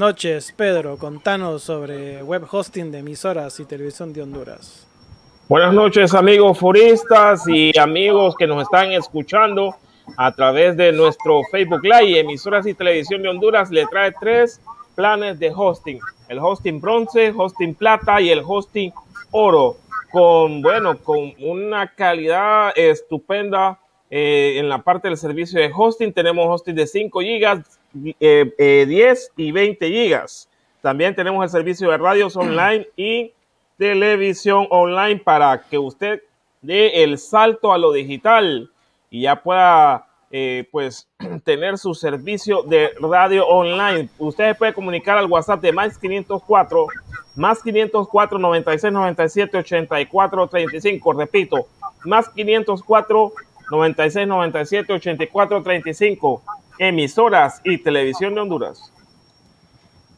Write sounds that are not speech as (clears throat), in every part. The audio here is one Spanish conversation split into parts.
Noches, Pedro. Contanos sobre web hosting de emisoras y televisión de Honduras. Buenas noches, amigos foristas y amigos que nos están escuchando a través de nuestro Facebook Live. Emisoras y televisión de Honduras le trae tres planes de hosting: el hosting bronce, hosting plata y el hosting oro. Con, bueno, con una calidad estupenda eh, en la parte del servicio de hosting. Tenemos hosting de 5 gigas, 10 eh, eh, y 20 gigas. También tenemos el servicio de radios online y televisión online para que usted dé el salto a lo digital y ya pueda eh, pues (clears throat) tener su servicio de radio online. Usted puede comunicar al WhatsApp de más 504 más 504 96 97 84 35. Repito, más 504 96 97 84 35 emisoras y televisión de Honduras.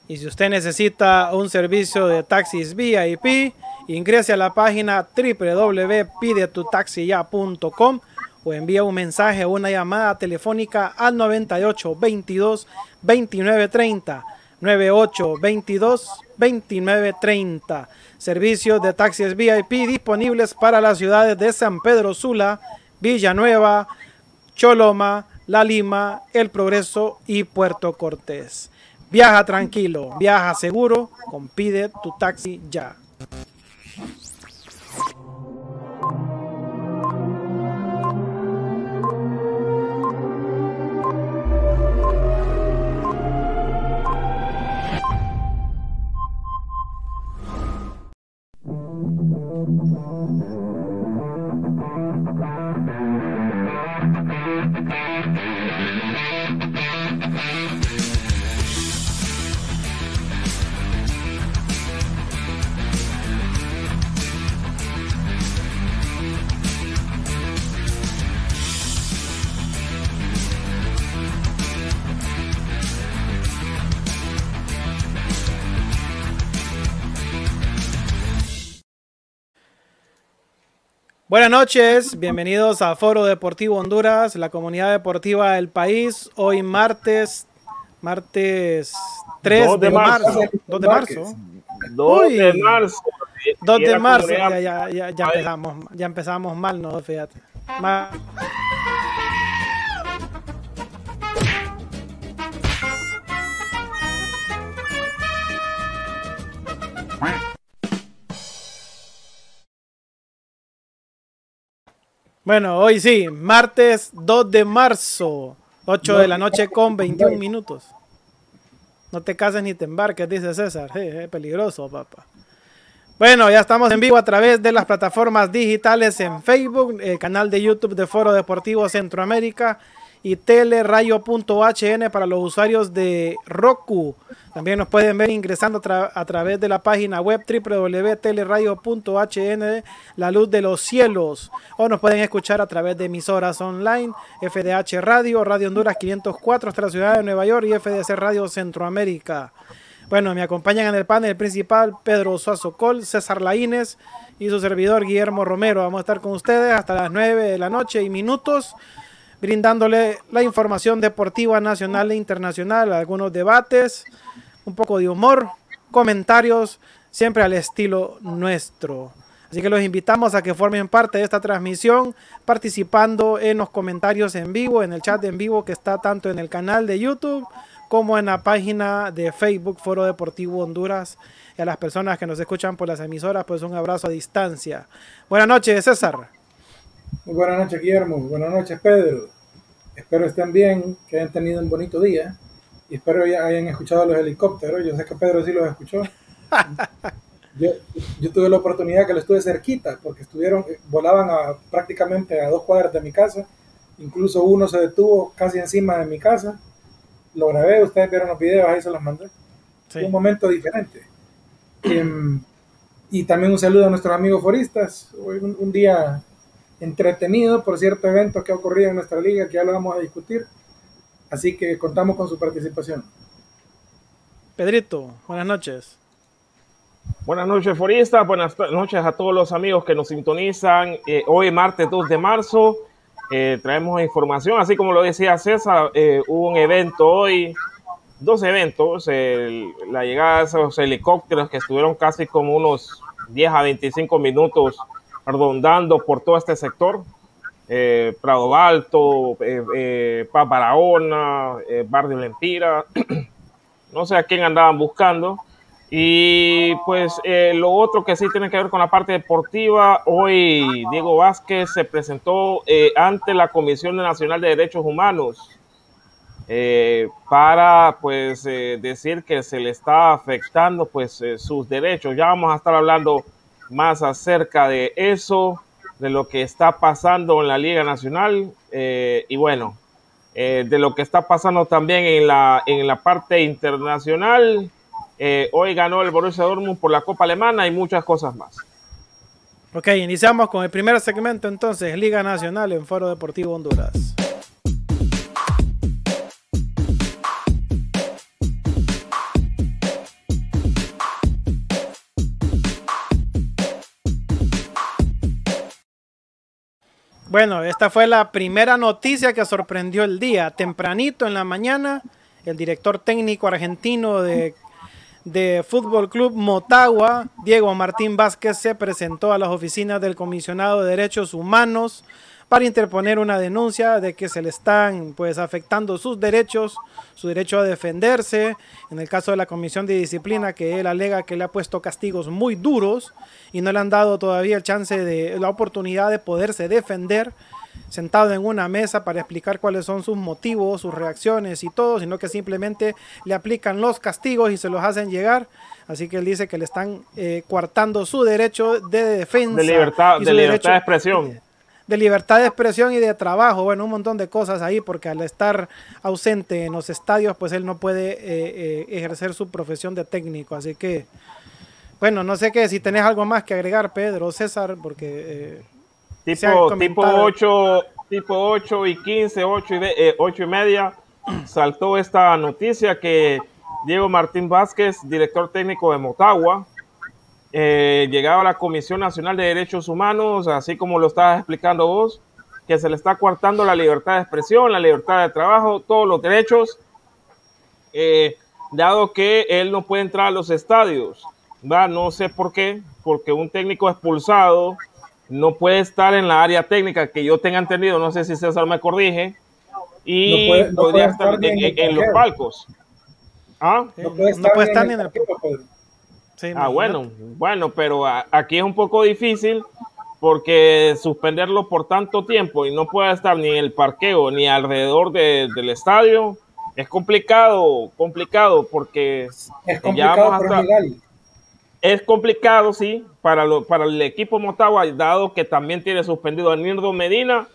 Y si usted necesita un servicio de taxis VIP, ingrese a la página www.pidetutaxiya.com o envía un mensaje o una llamada telefónica al 98 22 29 30 98 22 29 30. Servicios de taxis VIP disponibles para las ciudades de San Pedro Sula, Villanueva, Choloma, la Lima, El Progreso y Puerto Cortés. Viaja tranquilo, viaja seguro, compide tu taxi ya. Buenas noches, bienvenidos a Foro Deportivo Honduras, la comunidad deportiva del país. Hoy martes, martes 3 de, marzo. 2 de marzo. 2 de marzo. 2 de marzo, ya, ya, ya, ya empezamos, ya empezamos mal, ¿no? Fíjate. Bueno, hoy sí, martes 2 de marzo, 8 de la noche con 21 (laughs) minutos. No te cases ni te embarques, dice César. Es peligroso, papá. Bueno, ya estamos en vivo a través de las plataformas digitales en Facebook, el canal de YouTube de Foro Deportivo Centroamérica y telerayo.hn para los usuarios de Roku. También nos pueden ver ingresando a través de la página web www.telerayo.hn, la luz de los cielos. O nos pueden escuchar a través de emisoras online, FDH Radio, Radio Honduras 504 hasta la ciudad de Nueva York y FDC Radio Centroamérica. Bueno, me acompañan en el panel principal Pedro Suazo Col, César Laínez y su servidor Guillermo Romero. Vamos a estar con ustedes hasta las 9 de la noche y minutos brindándole la información deportiva nacional e internacional, algunos debates, un poco de humor, comentarios, siempre al estilo nuestro. Así que los invitamos a que formen parte de esta transmisión participando en los comentarios en vivo, en el chat en vivo que está tanto en el canal de YouTube como en la página de Facebook Foro Deportivo Honduras. Y a las personas que nos escuchan por las emisoras, pues un abrazo a distancia. Buenas noches, César. Muy buenas noches, Guillermo. Buenas noches, Pedro. Espero estén bien, que hayan tenido un bonito día y espero ya hayan escuchado los helicópteros. Yo sé que Pedro sí los escuchó. (laughs) Yo, tuve la oportunidad que lo estuve cerquita porque estuvieron, volaban a, prácticamente a dos cuadras de mi casa. Incluso uno se detuvo casi encima de mi casa. Lo grabé, ustedes vieron los videos, ahí se los mandé. Fue un momento diferente. Em, y también un saludo a nuestros amigos foristas. Hoy un día entretenido por cierto evento que ha ocurrido en nuestra liga, que ya lo vamos a discutir. Así que contamos con su participación. Pedrito, buenas noches. Buenas noches, Forista. Buenas noches a todos los amigos que nos sintonizan. Eh, hoy, martes 2 de marzo, eh, traemos información. Así como lo decía César, eh, hubo un evento hoy, dos eventos. la llegada de esos helicópteros que estuvieron casi como unos 10 a 25 minutos rondando por todo este sector. Eh, Prado Alto, eh, eh Barahona, eh, Barrio Lempira, (clears throat) no sé a quién andaban buscando. Y pues lo otro que sí tiene que ver con la parte deportiva, hoy Diego Vázquez se presentó ante la Comisión Nacional de Derechos Humanos para pues decir que se le está afectando pues sus derechos. Ya vamos a estar hablando más acerca de eso, de lo que está pasando en la Liga Nacional eh, y bueno, eh, de lo que está pasando también en la, en la parte internacional. Eh, hoy ganó el Borussia Dortmund por la Copa Alemana y muchas cosas más. Ok, iniciamos con el primer segmento entonces, Liga Nacional en Foro Deportivo Honduras. Bueno, esta fue la primera noticia que sorprendió el día. Tempranito en la mañana, el director técnico argentino de, de Fútbol Club Motagua, Diego Martín Vázquez, se presentó a las oficinas del Comisionado de Derechos Humanos para interponer una denuncia de que se le están pues afectando sus derechos, su derecho a defenderse, en el caso de la Comisión de Disciplina que él alega que le ha puesto castigos muy duros y no le han dado todavía el chance de la oportunidad de poderse defender sentado en una mesa para explicar cuáles son sus motivos, sus reacciones y todo, sino que simplemente le aplican los castigos y se los hacen llegar. Así que él dice que le están eh, coartando su derecho de defensa. De libertad, de libertad de expresión de libertad de expresión y de trabajo, bueno, un montón de cosas ahí, porque al estar ausente en los estadios, pues él no puede eh, eh, ejercer su profesión de técnico. Así que, bueno, no sé qué, si tenés algo más que agregar, Pedro César, porque... Eh, tipo, tipo 8, tipo 8 y 15, 8 y, 8 y media, saltó esta noticia que Diego Martín Vázquez, director técnico de Motagua, eh, llegaba a la Comisión Nacional de Derechos Humanos, así como lo estabas explicando vos, que se le está coartando la libertad de expresión, la libertad de trabajo, todos los derechos, eh, dado que él no puede entrar a los estadios. No sé por qué, porque un técnico expulsado no puede estar en la área técnica que yo tenga entendido, no sé si César me corrige, y podría estar, en, los palcos. ¿Ah? No puede estar, en el, ah, bueno, bueno, pero aquí es un poco difícil porque suspenderlo por tanto tiempo y no pueda estar ni en el parqueo ni alrededor del estadio es complicado, complicado porque es complicado, es complicado, sí, para, lo, para el equipo Motagua, dado que también tiene suspendido a Nirdo Medina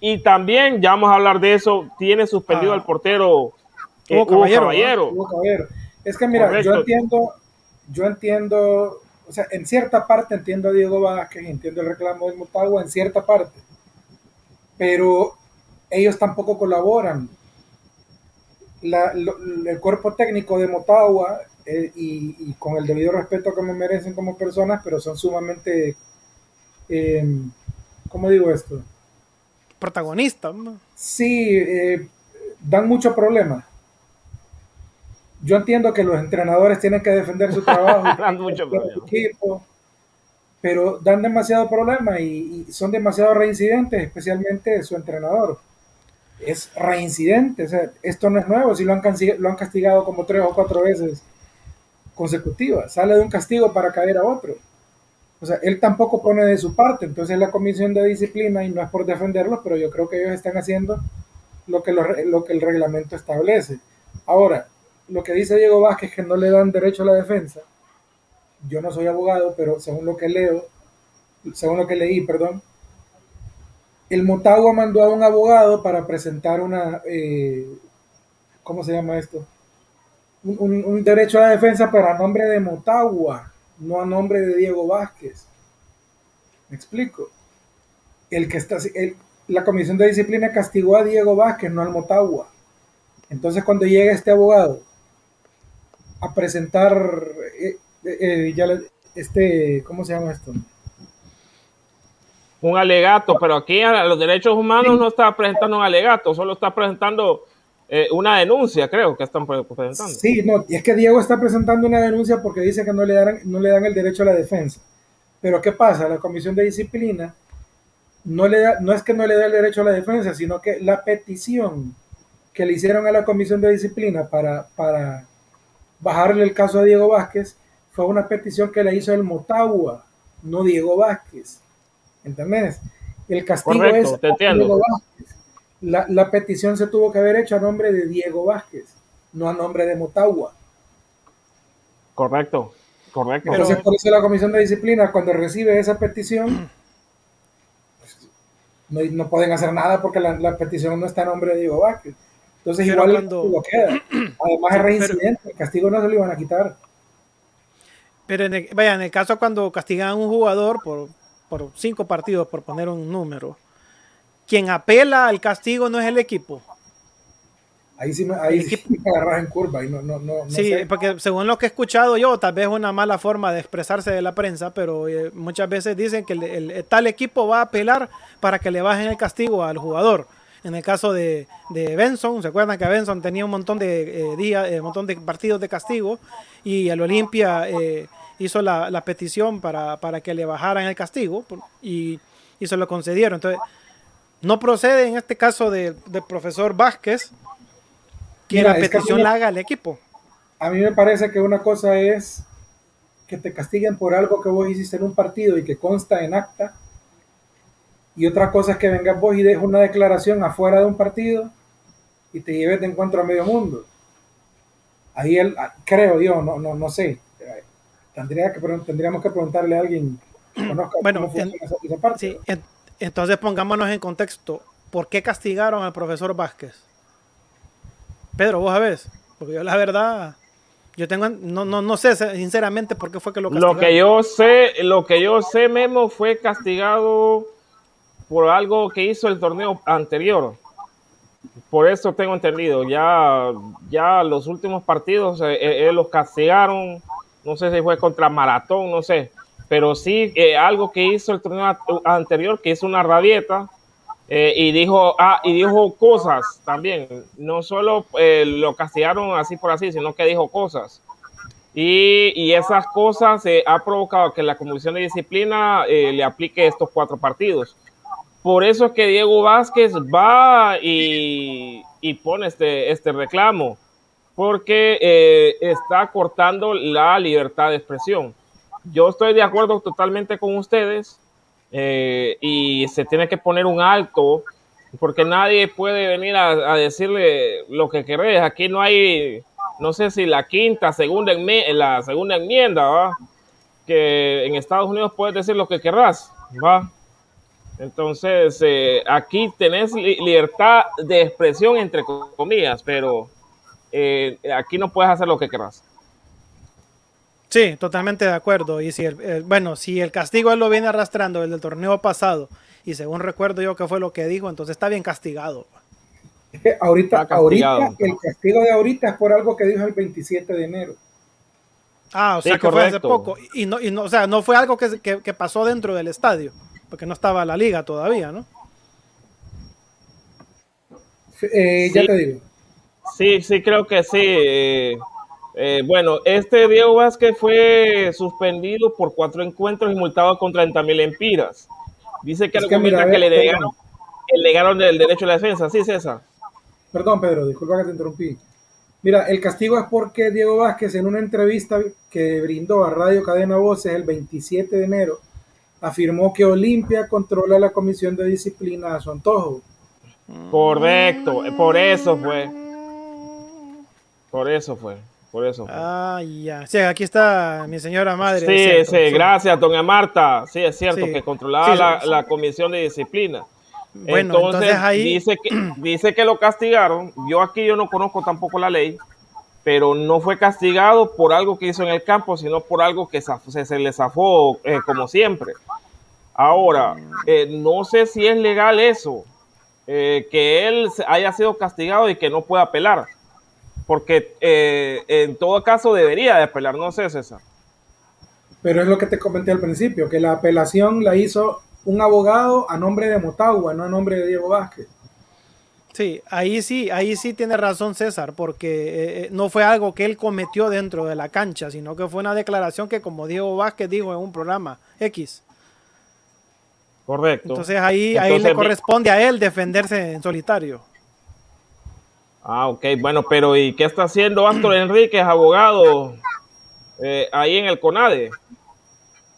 y también, ya vamos a hablar de eso, tiene suspendido ah. al portero eh, Caballero. Es que mira, yo entiendo, yo entiendo o sea, en cierta parte entiendo a Diego Vázquez, entiendo el reclamo del Motagua, en cierta parte, pero ellos tampoco colaboran. el cuerpo técnico de Motagua, eh, y, con el debido respeto que me merecen como personas, pero son sumamente, eh, ¿cómo digo esto? Protagonistas. Sí, eh, dan mucho problema yo entiendo que los entrenadores tienen que defender su trabajo, (laughs) su equipo, pero dan demasiado problema y, son demasiado reincidentes, especialmente su entrenador. Es reincidente, o sea, esto no es nuevo, si lo han, lo han castigado como tres o cuatro veces consecutivas, sale de un castigo para caer a otro. O sea, él tampoco pone de su parte, entonces la comisión de disciplina, y no es por defenderlo, pero yo creo que ellos están haciendo lo que, lo que el reglamento establece. Ahora, lo que dice Diego Vázquez que no le dan derecho a la defensa. Yo no soy abogado, pero según lo que leo, según lo que leí, perdón, el Motagua mandó a un abogado para presentar una, eh, ¿cómo se llama esto? Un, derecho a la defensa, pero a nombre de Motagua, no a nombre de Diego Vázquez. ¿Me explico? El que está, la comisión de disciplina castigó a Diego Vázquez, no al Motagua. Entonces, cuando llega este abogado a presentar eh, eh, eh, este, ¿cómo se llama esto? Un alegato, pero aquí a los derechos humanos no está presentando un alegato, solo está presentando una denuncia, creo que están presentando. Sí, no, y es que Diego está presentando una denuncia porque dice que no le dan, no le dan el derecho a la defensa. Pero ¿qué pasa? La comisión de disciplina no, le da, no es que no le dé el derecho a la defensa, sino que la petición que le hicieron a la comisión de disciplina para, para bajarle el caso a Diego Vázquez fue una petición que le hizo el Motagua, no Diego Vázquez. ¿Entendés? El castigo es Diego Vázquez. La, petición se tuvo que haber hecho a nombre de Diego Vázquez, no a nombre de Motagua. Correcto, correcto. Entonces, por eso la Comisión de Disciplina, cuando recibe esa petición, pues, no, pueden hacer nada porque la, la, petición no está a nombre de Diego Vázquez. Entonces igual cuando... queda. (clears throat) Además es reincidente, el castigo no se lo iban a quitar. Pero en el, vaya, en el caso cuando castigan a un jugador por, por cinco partidos, por poner un número, quien apela al castigo no es el equipo. Ahí sí me, ahí sí me agarras en curva y no, no, no, sí, porque según lo que he escuchado yo, tal vez es una mala forma de expresarse de la prensa, pero eh, muchas veces dicen que el, tal equipo va a apelar para que le bajen el castigo al jugador. En el caso de, Benson, ¿se acuerdan que Benson tenía un montón de eh, días, eh, un montón de partidos de castigo y el Olimpia eh, hizo la, petición para, que le bajaran el castigo y, se lo concedieron. Entonces, no procede en este caso del profesor Vázquez que la petición la haga el equipo. A mí me parece que una cosa es que te castiguen por algo que vos hiciste en un partido y que consta en acta y otra cosa es que vengas vos y dejes una declaración afuera de un partido y te lleves de encuentro a medio mundo. Ahí él, ah, creo yo, no, no, no sé. Tendría que, tendríamos que preguntarle a alguien que conozca bueno, esa, parte. entonces pongámonos en contexto. ¿Por qué castigaron al profesor Vázquez? Pedro, vos sabés. Porque yo la verdad, yo tengo, no, no, no sé sinceramente por qué fue que lo castigaron. Lo que yo sé, lo que yo sé, Memo, fue castigado por algo que hizo el torneo anterior. Por eso tengo entendido, ya, ya los últimos partidos eh, eh, eh, los castigaron, no sé si fue contra Maratón, no sé, pero sí algo que hizo el torneo anterior, que hizo una rabieta y dijo ah, y dijo cosas también, no solo lo castigaron así por así, sino que dijo cosas. Y, y esas cosas ha provocado que la Comisión de Disciplina le aplique estos cuatro partidos. Por eso es que Diego Vázquez va y, pone este, este reclamo, porque eh, está cortando la libertad de expresión. Yo estoy de acuerdo totalmente con ustedes eh, y se tiene que poner un alto porque nadie puede venir a, decirle lo que querés. Aquí no hay, no sé si la quinta, segunda, la segunda enmienda, ¿va? que en Estados Unidos puedes decir lo que querrás, ¿va? Entonces, eh, aquí tenés libertad de expresión, entre comillas, pero eh, aquí no puedes hacer lo que querrás. Sí, totalmente de acuerdo. Y si el, bueno, si el castigo él lo viene arrastrando desde el torneo pasado, y según recuerdo yo que fue lo que dijo, entonces está bien castigado. ahorita, ahorita, el castigo de ahorita es por algo que dijo el 27 de enero. Ah, o sea que fue hace poco. Y no, y no, o sea, no fue algo que, que pasó dentro del estadio porque no estaba la liga todavía, ¿no? Eh, ya te digo. Sí, sí, creo que sí. Eh, eh, bueno, este Diego Vázquez fue suspendido por cuatro encuentros y multado con 30 mil empiras. Dice que, que, que le negaron, le negaron el derecho a la defensa. Sí, César. Perdón, Pedro, disculpa que te interrumpí. Mira, el castigo es porque Diego Vázquez en una entrevista que brindó a Radio Cadena Voces el 27 de enero afirmó que Olimpia controla la comisión de disciplina a su antojo. Correcto, por eso fue. Por eso fue. Por eso. Ah, ya. Sí, aquí está mi señora madre. Sí, sí, gracias, doña Marta. Sí, es cierto que controlaba la, comisión de disciplina. Bueno, entonces, ahí... dice, que, dice que lo castigaron. Yo aquí yo no conozco tampoco la ley, pero no fue castigado por algo que hizo en el campo, sino por algo que se, le zafó eh, como siempre. Ahora, eh, no sé si es legal eso, eh, que él haya sido castigado y que no pueda apelar, porque en todo caso debería de apelar, no sé César. Pero es lo que te comenté al principio, que la apelación la hizo un abogado a nombre de Motagua, no a nombre de Diego Vázquez. Sí, ahí sí, ahí sí tiene razón César, porque eh, eh, no fue algo que él cometió dentro de la cancha, sino que fue una declaración que como Diego Vázquez dijo en un programa X. Correcto. Entonces ahí, ahí le corresponde a él defenderse en solitario. Ah, ok, bueno, pero ¿y qué está haciendo Astor (clears throat) Enríquez, abogado, eh, ahí en el CONADE?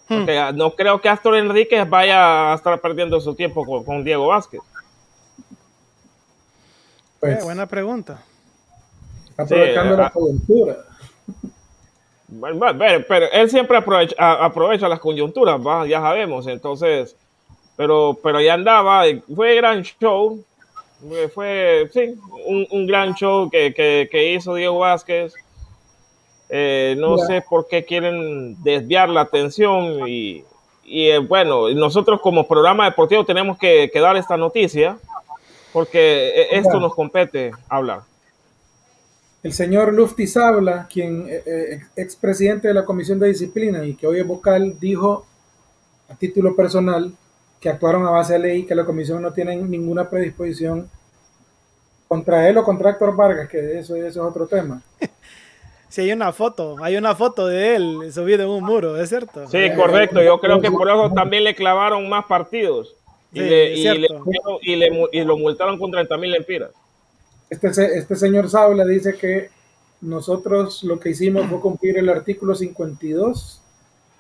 Hmm. no creo que Astor Enríquez vaya a estar perdiendo su tiempo con Diego Vázquez. Pues, buena pregunta. Aprovechando la coyuntura. pero él siempre aprovecha, aprovecha las coyunturas, ya sabemos, entonces, pero, pero ya andaba, fue gran show, fue, sí, un, gran show que, hizo Diego Vázquez. Eh, no sé por qué quieren desviar la atención y, eh, bueno, nosotros como programa deportivo tenemos que, que dar esta noticia porque e, esto nos compete hablar. El señor Luftis habla, quien eh, eh, expresidente de la Comisión de Disciplina y que hoy es vocal, dijo a título personal que actuaron a base de ley, que la comisión no tiene ninguna predisposición contra él o contra Héctor Vargas, que eso, eso es otro tema. (laughs) Sí, hay una foto, hay una foto de él subido en un muro, ¿es cierto? Sí, correcto. Yo creo que por eso también le clavaron más partidos y, lo multaron con 30 mil lempiras. Este, este señor Saula dice que nosotros lo que hicimos fue cumplir el artículo 52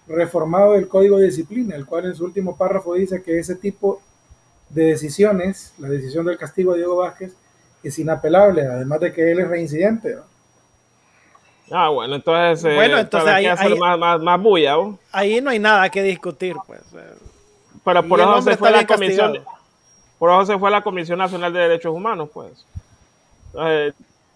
reformado del Código de Disciplina, el cual en su último párrafo dice que ese tipo de decisiones, la decisión del castigo de Diego Vázquez, es inapelable, además de que él es reincidente. Ah, bueno, entonces, eh, bueno, entonces ahí, más, más, más bulla. Ahí no hay nada que discutir, pues. Pero por eso se fue la comisión, por eso se fue la Comisión Nacional de Derechos Humanos, pues.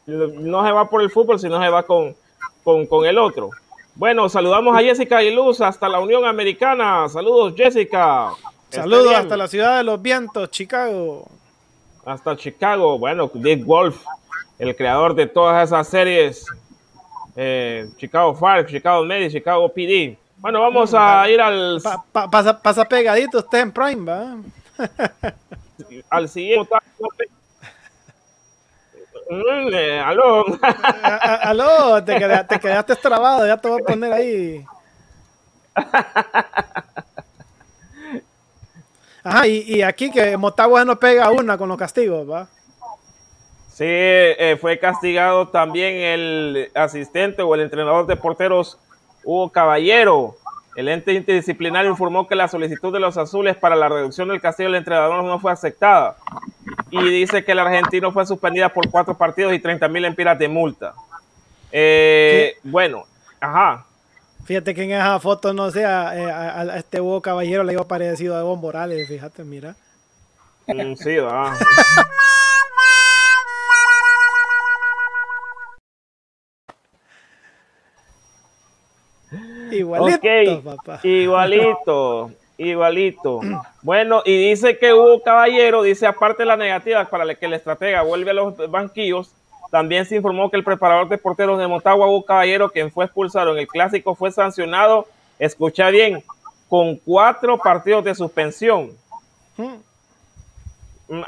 no se va por el fútbol, sino se va con, con, el otro. Bueno, saludamos a Jessica y Luz hasta la Unión Americana. Saludos, Jessica. Saludos hasta la ciudad de los vientos, Chicago. Hasta Chicago. Bueno, Dick Wolf, el creador de todas esas series. Eh, Chicago Fire, Chicago Med, Chicago PD. Bueno, vamos a ir al. pasa, pegadito usted en Prime, ¿va? (laughs) al siguiente. Mm, eh, aló. aló, te quedaste, te quedaste trabado, ya te voy a poner ahí. Ajá, y, aquí que Motagua no pega una con los castigos, ¿va? Sí, eh, fue castigado también el asistente o el entrenador de porteros Hugo Caballero El ente interdisciplinario informó que la solicitud de los azules para la reducción del castigo del entrenador no fue aceptada y dice que el argentino fue suspendida por cuatro partidos y 30 mil empiras de multa. Eh, bueno, ajá. Fíjate que en esa foto, no sé, a, este Hugo Caballero le iba parecido a Evo Morales, fíjate, mira. Mm, sí, va. (laughs) (laughs) Igualito, papá. Igualito, igualito. Bueno, y dice que Hugo Caballero, dice aparte de las negativas para que el estratega vuelve a los banquillos, también se informó que el preparador de porteros de Motagua, Hugo Caballero, quien fue expulsado en el clásico, fue sancionado, escucha bien, con cuatro partidos de suspensión.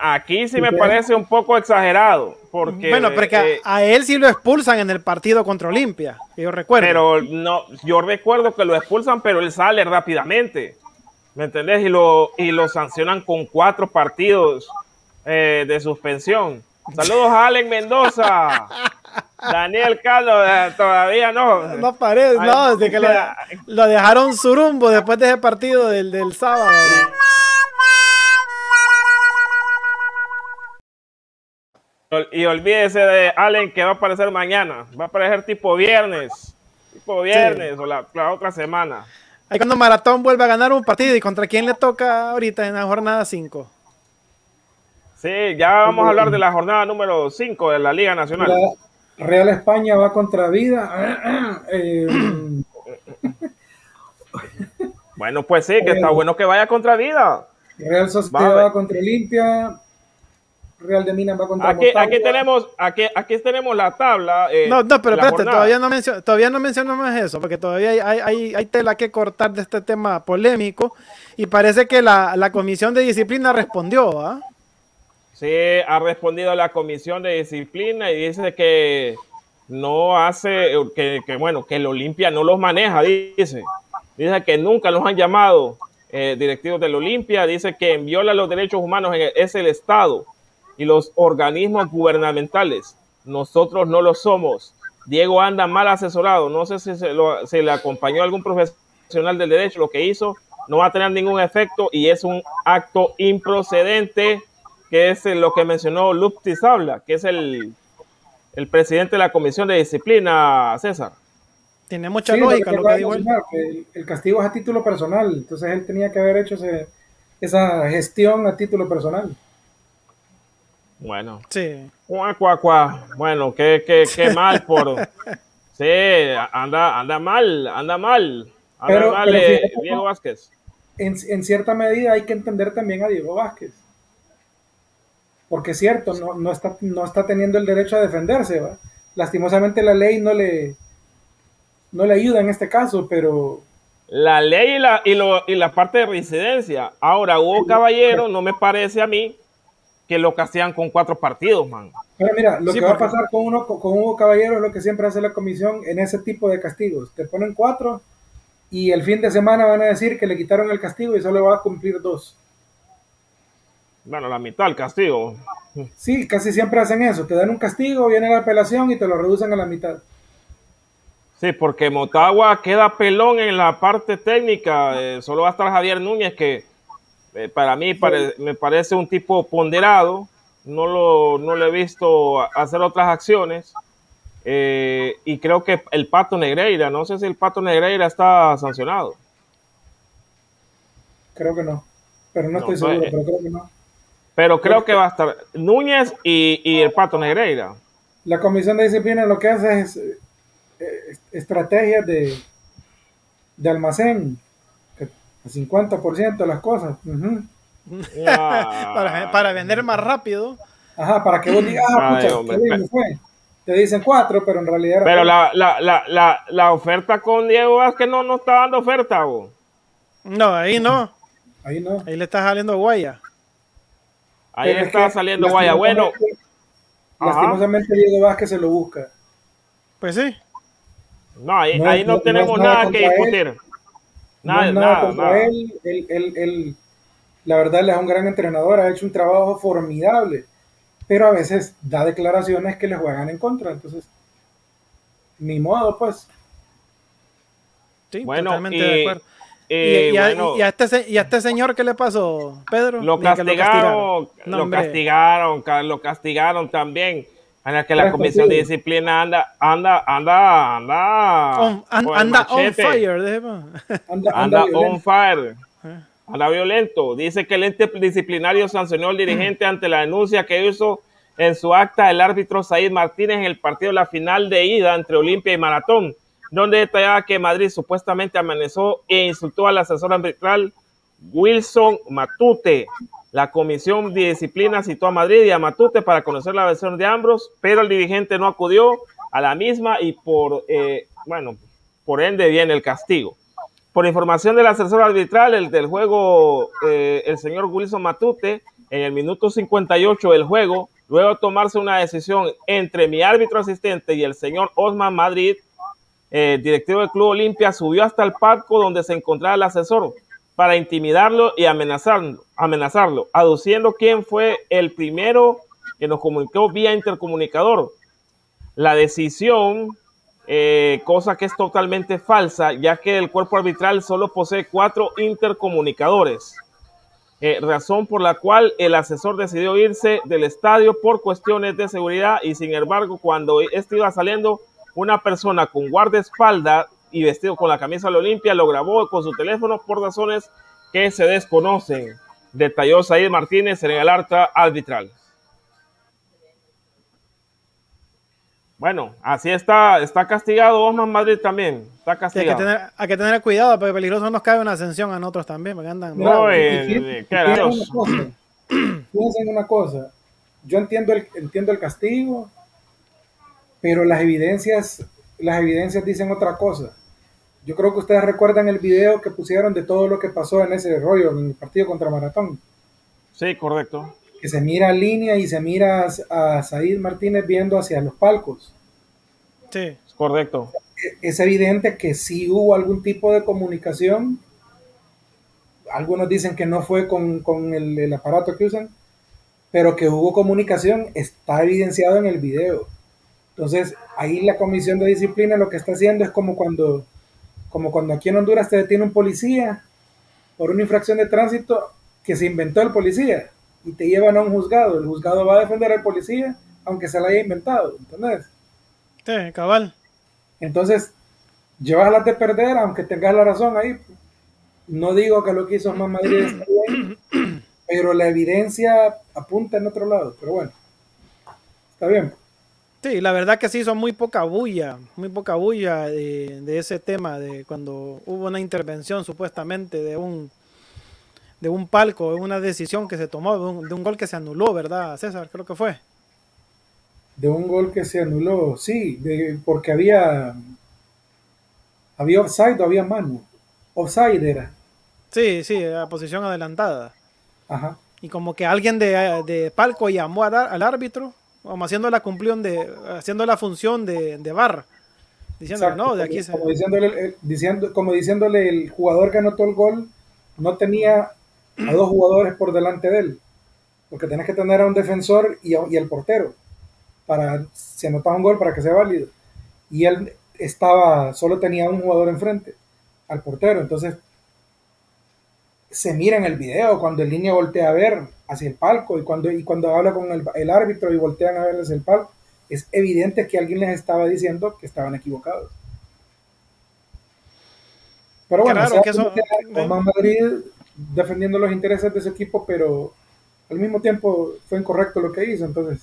Aquí sí me parece un poco exagerado. Porque, bueno, porque eh, a, él sí lo expulsan en el partido contra Olimpia, yo recuerdo. Pero no, yo recuerdo que lo expulsan, pero él sale rápidamente. ¿Me entendés? Y lo, y lo sancionan con cuatro partidos eh, de suspensión. Saludos a Allen Mendoza. (laughs) Daniel Carlos, eh, todavía no. No parece, no, desde que lo, dejaron surumbo después de ese partido del, del sábado. Y olvídese de Allen que va a aparecer mañana. Va a aparecer tipo viernes. Tipo viernes o la, otra semana. Ahí cuando Maratón vuelve a ganar un partido. ¿Y contra quién le toca ahorita en la jornada 5? Sí, ya vamos a hablar de la jornada número 5 de la Liga Nacional. Real España va contra Vida. (clears throat) Eh, (laughs) bueno, pues sí, que está eh, bueno que vaya contra Vida. Real Sociedad va contra Olimpia. Real de Minas va contra aquí, aquí tenemos aquí, aquí tenemos la tabla. Eh, no, no, pero espérate, todavía no, todavía no mencionamos eso, porque todavía hay, hay, hay, tela que cortar de este tema polémico y parece que la, la comisión de disciplina respondió. ¿ah? Sí, ha respondido la comisión de disciplina y dice que no hace, que, que bueno, que el Olimpia no los maneja, dice. Dice que nunca los han llamado eh, directivos del Olimpia, dice que viola los derechos humanos es el Estado y los organismos gubernamentales. Nosotros no lo somos. Diego anda mal asesorado. No sé si se, le acompañó algún profesional del derecho. Lo que hizo no va a tener ningún efecto y es un acto improcedente, que es lo que mencionó Luptis Habla, que es el, el presidente de la Comisión de Disciplina, César. Tiene mucha lógica lo que, dijo él. El, castigo es a título personal, entonces él tenía que haber hecho esa gestión a título personal. Bueno. Sí. Bueno, qué, qué, qué (laughs) mal por. Sí, anda, anda mal, anda mal. Anda pero, mal eh, Diego Vázquez. En, en, cierta medida hay que entender también a Diego Vázquez. Porque es cierto, no, no, está, no está teniendo el derecho a defenderse. ¿va? Lastimosamente la ley no le, no le ayuda en este caso, pero... La ley y la, y, lo, y la parte de residencia. Ahora, Hugo Caballero no me parece a mí que lo castigan con cuatro partidos, man. Pero mira, lo que va a pasar con uno, con Hugo Caballero es lo que siempre hace la comisión en ese tipo de castigos. Te ponen cuatro y el fin de semana van a decir que le quitaron el castigo y solo va a cumplir dos. Bueno, la mitad del castigo. Sí, casi siempre hacen eso. Te dan un castigo, viene la apelación y te lo reducen a la mitad. Sí, porque Motagua queda pelón en la parte técnica. Eh, solo va a estar Javier Núñez que eh, para mí me parece un tipo ponderado, no lo, no lo he visto hacer otras acciones. Eh, y creo que el Pato Negreira, no sé si el Pato Negreira está sancionado. Creo que no, pero no, estoy seguro, pero creo que no. Pero creo que va a estar Núñez y, y, el Pato Negreira. La comisión de disciplina lo que hace es eh, estrategias de, de almacén 50% de las cosas. para, vender más rápido. Ajá, para que vos digas, ah, fue. Te dicen cuatro, pero en realidad. Pero la, la, la, la, oferta con Diego Vázquez no, no está dando oferta, vos. No, ahí no. Ahí no. Ahí le está saliendo guaya. Ahí le está saliendo guaya. Bueno. Lastimosamente Diego Vázquez se lo busca. Pues sí. No, ahí no, ahí no, tenemos nada que discutir. Nada, nada, Él, él, la verdad, él es un gran entrenador, ha hecho un trabajo formidable, pero a veces da declaraciones que le juegan en contra, entonces, ni modo, pues. Sí, Bueno, totalmente y- de acuerdo. Eh, y, y a, bueno, y a este, y a este señor qué le pasó, Pedro? lo castigaron, No, lo castigaron, ca- lo castigaron también. En la que la comisión de disciplina anda, anda, anda, anda, On- an- anda on fire, déjeme. Anda, anda, anda violento. on fire, Eh. anda violento. Dice que el ente disciplinario sancionó al dirigente ante la denuncia que hizo en su acta el árbitro Said Martínez en el partido de la final de ida entre Olimpia y Maratón, donde detallaba que Madrid supuestamente amenazó e insultó al asesor arbitral Wilson Matute. La comisión de disciplina citó a Madrid y a Matute para conocer la versión de ambos, pero el dirigente no acudió a la misma y por, eh, bueno, por ende viene el castigo. Por información del asesor arbitral el del juego, eh, el señor Wilson Matute, en el minuto 58 del juego, luego de tomarse una decisión entre mi árbitro asistente y el señor Osman Madrid, eh, directivo del Club Olimpia, subió hasta el palco donde se encontraba el asesor para intimidarlo y amenazarlo, amenazarlo, aduciendo quién fue el primero que nos comunicó vía intercomunicador. La decisión, eh, cosa que es totalmente falsa, ya que el cuerpo arbitral solo posee cuatro intercomunicadores, eh, razón por la cual el asesor decidió irse del estadio por cuestiones de seguridad y sin embargo cuando este iba saliendo, una persona con guardaespaldas y vestido con la camisa de la Olimpia lo grabó con su teléfono por razones que se desconocen, detalló Said Martínez en el acta arbitral. Bueno, así está, está castigado Osman Madrid también, está Sí, hay, que castigado. tener, hay que tener cuidado, porque peligroso nos cae una ascensión a nosotros también, porque andan... No, eh, claro. Fíjense en una cosa. Yo entiendo el, entiendo el castigo, pero las evidencias, las evidencias dicen otra cosa. Yo creo que ustedes recuerdan el video que pusieron de todo lo que pasó en ese rollo, en el partido contra Maratón. Sí, correcto. Que se mira a línea y se mira a, a Said Martínez viendo hacia los palcos. Sí, Es correcto. E- Es evidente que sí hubo algún tipo de comunicación. Algunos dicen que no fue con, con el, el aparato que usan, pero que hubo comunicación está evidenciado en el video. Entonces, ahí la comisión de disciplina lo que está haciendo es como cuando, como cuando aquí en Honduras te detiene un policía por una infracción de tránsito que se inventó el policía y te llevan a un juzgado. El juzgado va a defender al policía aunque se la haya inventado, ¿entendés? sí, cabal. Entonces, llevas las de perder, aunque tengas la razón ahí. No digo que lo que hizo Osman Madrid está bien, pero la evidencia apunta en otro lado. Pero bueno, está bien. Sí, la verdad que se hizo muy poca bulla, muy poca bulla de, de ese tema, de cuando hubo una intervención supuestamente de un de un palco, de una decisión que se tomó, de un, de un gol que se anuló, ¿verdad, César? Creo que fue. De un gol que se anuló, sí, de- porque había había offside o había mano. Offside era. Sí, sí, la posición adelantada. Ajá. Y como que alguien de, de palco llamó al árbitro, como haciendo la cumplión de, haciendo la función de, de bar, diciendo Exacto, no, de aquí se... como, diciéndole, eh, diciendo, como diciéndole el jugador que anotó el gol no tenía a dos jugadores por delante de él, porque tenés que tener a un defensor y, a- y al portero para si anotaba un gol para que sea válido. Y él estaba, solo tenía un jugador enfrente, al portero. Entonces, se mira en el video cuando el línea voltea a ver hacia el palco y cuando, y cuando habla con el, el árbitro y voltean a ver hacia el palco, es evidente que alguien les estaba diciendo que estaban equivocados. Pero bueno, Claro, que eso- Osman Madrid defendiendo los intereses de su equipo, pero al mismo tiempo fue incorrecto lo que hizo, entonces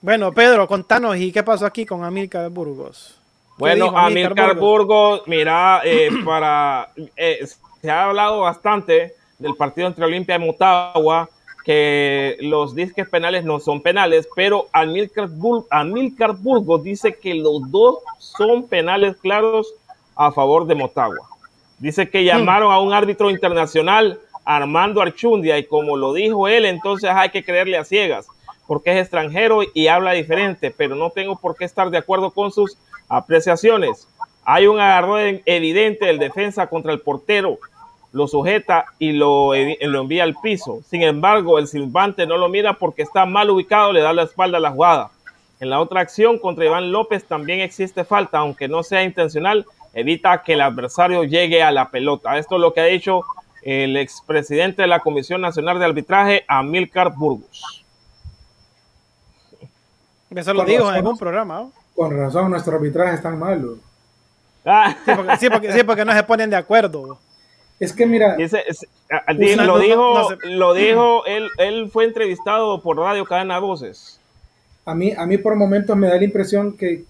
Bueno, Pedro, contanos, ¿y qué pasó aquí con Amílcar Burgos? ¿Qué Bueno, dijo Amílcar Burgos, mira, eh, (clears throat) para eh, se ha hablado bastante del partido entre Olimpia y Motagua, que los disques penales no son penales, pero Amílcar, Bur- Amílcar Burgos dice que los dos son penales claros a favor de Motagua. Dice que llamaron a un árbitro internacional, Armando Archundia, y como lo dijo él, entonces hay que creerle a ciegas, porque es extranjero y habla diferente, pero no tengo por qué estar de acuerdo con sus apreciaciones. Hay un agarrón evidente del defensa contra el portero, lo sujeta y lo, envía al piso. Sin embargo, el silbante no lo mira porque está mal ubicado, le da la espalda a la jugada. En la otra acción contra Iván López también existe falta, aunque no sea intencional, evita que el adversario llegue a la pelota. Esto es lo que ha dicho el expresidente de la Comisión Nacional de Arbitraje, Amilcar Burgos. Eso lo dijo en algún programa. Con razón, nuestro arbitraje es tan malo. Ah. Sí, porque, sí, porque, no se ponen de acuerdo. Es que mira, lo dijo, lo dijo, él, él fue entrevistado por Radio Cadena Voces. A mí, a mí por momentos me da la impresión que,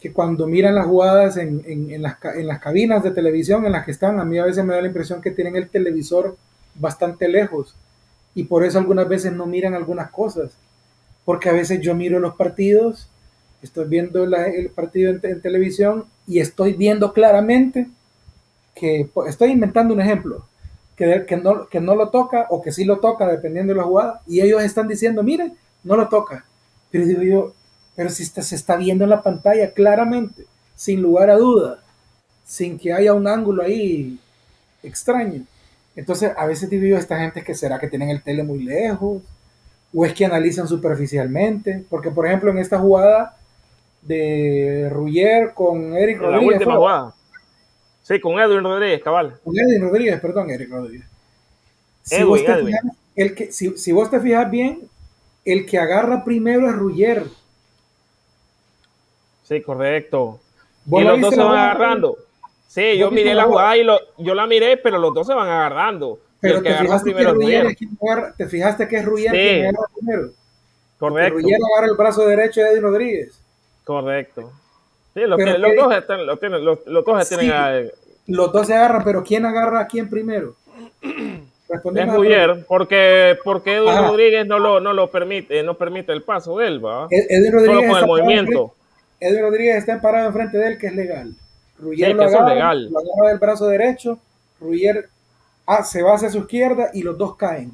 que cuando miran las jugadas en, en, las, en las cabinas de televisión en las que están, a mí a veces me da la impresión que tienen el televisor bastante lejos y por eso algunas veces no miran algunas cosas. Porque a veces yo miro los partidos, estoy viendo el partido en televisión y estoy viendo claramente que estoy inventando un ejemplo, que, que, no, que no lo toca o que sí lo toca dependiendo de la jugada, y ellos están diciendo, miren, no lo toca. Pero yo, pero si está, se está viendo en la pantalla claramente, sin lugar a duda, sin que haya un ángulo ahí extraño. Entonces, a veces digo yo, esta gente que será que tienen el tele muy lejos, o es que analizan superficialmente, porque por ejemplo en esta jugada de Ruyer con Eric Rodríguez. Sí, con Edwin Rodríguez, cabal. Con Edwin Rodríguez, perdón, Eric Rodríguez. Si, vos, te Fijas, el que, si, vos te fijas bien, el que agarra primero es Ruggier. Sí, correcto. Y los dos se van agarrando. Sí, yo miré la jugada y lo, yo la miré, pero los dos se van agarrando. Pero te fijaste, que Ruggier te fijaste que es Ruggier quien agarra primero. Correcto. Ruggier agarra el brazo derecho de Edwin Rodríguez. Correcto. Sí, los, que, los, dos están, los, tienen, los, los dos tienen a, Los dos se agarran, pero ¿quién agarra a quién primero? (clears throat) es porque, porque Edwin Rodríguez no lo, no lo permite, no permite el paso de él, ¿va? Edwin Rodríguez Solo con el movimiento. Edwin Rodríguez está parado enfrente de él, que es legal. Ruyer lo, agarra, legal. lo agarra del brazo derecho, Ruyer ah, se va hacia su izquierda y los dos caen.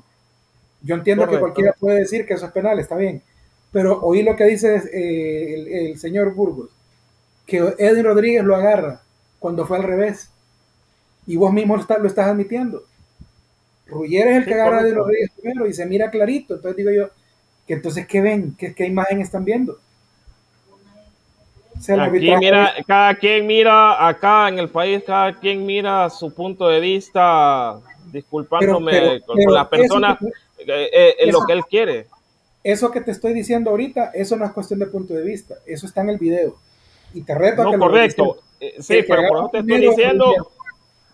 Yo entiendo que cualquiera puede decir que eso es penal, está bien. Pero oí lo que dice eh, el, el señor Burgos que Edwin Rodríguez lo agarra cuando fue al revés. Y vos mismo lo, lo estás admitiendo. Ruggier es el que agarra a Edwin Rodríguez primero y se mira clarito. Entonces digo yo, que entonces, ¿qué ven? ¿Qué, qué imagen están viendo? Aquí mira, cada quien mira acá en el país, cada quien mira su punto de vista, disculpándome con, la persona, eh, eh, lo que él quiere. Eso que te estoy diciendo ahorita, eso no es cuestión de punto de vista, eso está en el video. Y te reto no, a que correcto. Eh, sí, pero por eso te estoy diciendo,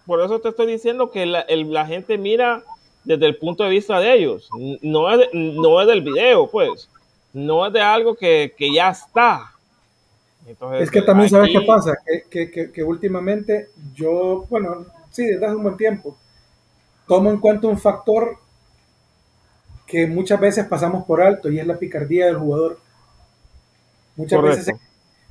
por eso te estoy diciendo que la, el, la, gente mira desde el punto de vista de ellos, no es, no es del video, pues, no es de algo que, que ya está. Entonces, es que también aquí... sabes qué pasa, que, que, que, últimamente yo, bueno, sí, desde hace un buen tiempo, tomo en cuenta un factor que muchas veces pasamos por alto y es la picardía del jugador. Muchas Correcto. veces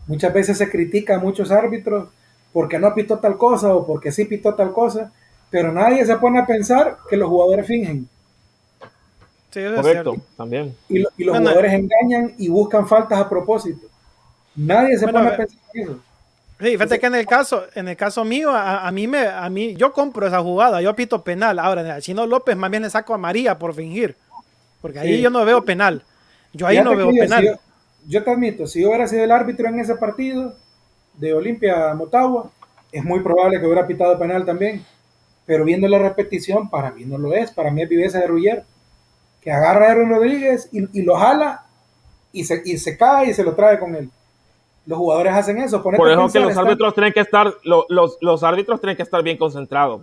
Muchas veces se critica a muchos árbitros porque no pitó tal cosa o porque sí pitó tal cosa, pero nadie se pone a pensar que los jugadores fingen. Sí, Correcto, también. Y, y los jugadores engañan y buscan faltas a propósito. Nadie se bueno, pone a pensar en eso. Sí, fíjate que en el caso, en el caso mío, a, a, mí me, a mí, yo compro esa jugada, yo pito penal. Ahora, en el Chino López más bien le saco a María por fingir, porque ahí sí. yo no veo penal. Yo ahí Fíjate no veo penal. Yo, yo te admito, si yo hubiera sido el árbitro en ese partido de Olimpia Motagua, es muy probable que hubiera pitado penal también. Pero viendo la repetición, para mí no lo es. Para mí es viveza de Ruggier, que agarra a Aaron Rodríguez y, y, lo jala y se, y se cae y se lo trae con él. Los jugadores hacen eso. Por eso que los árbitros tienen que estar, los, los, los árbitros tienen que estar bien concentrados.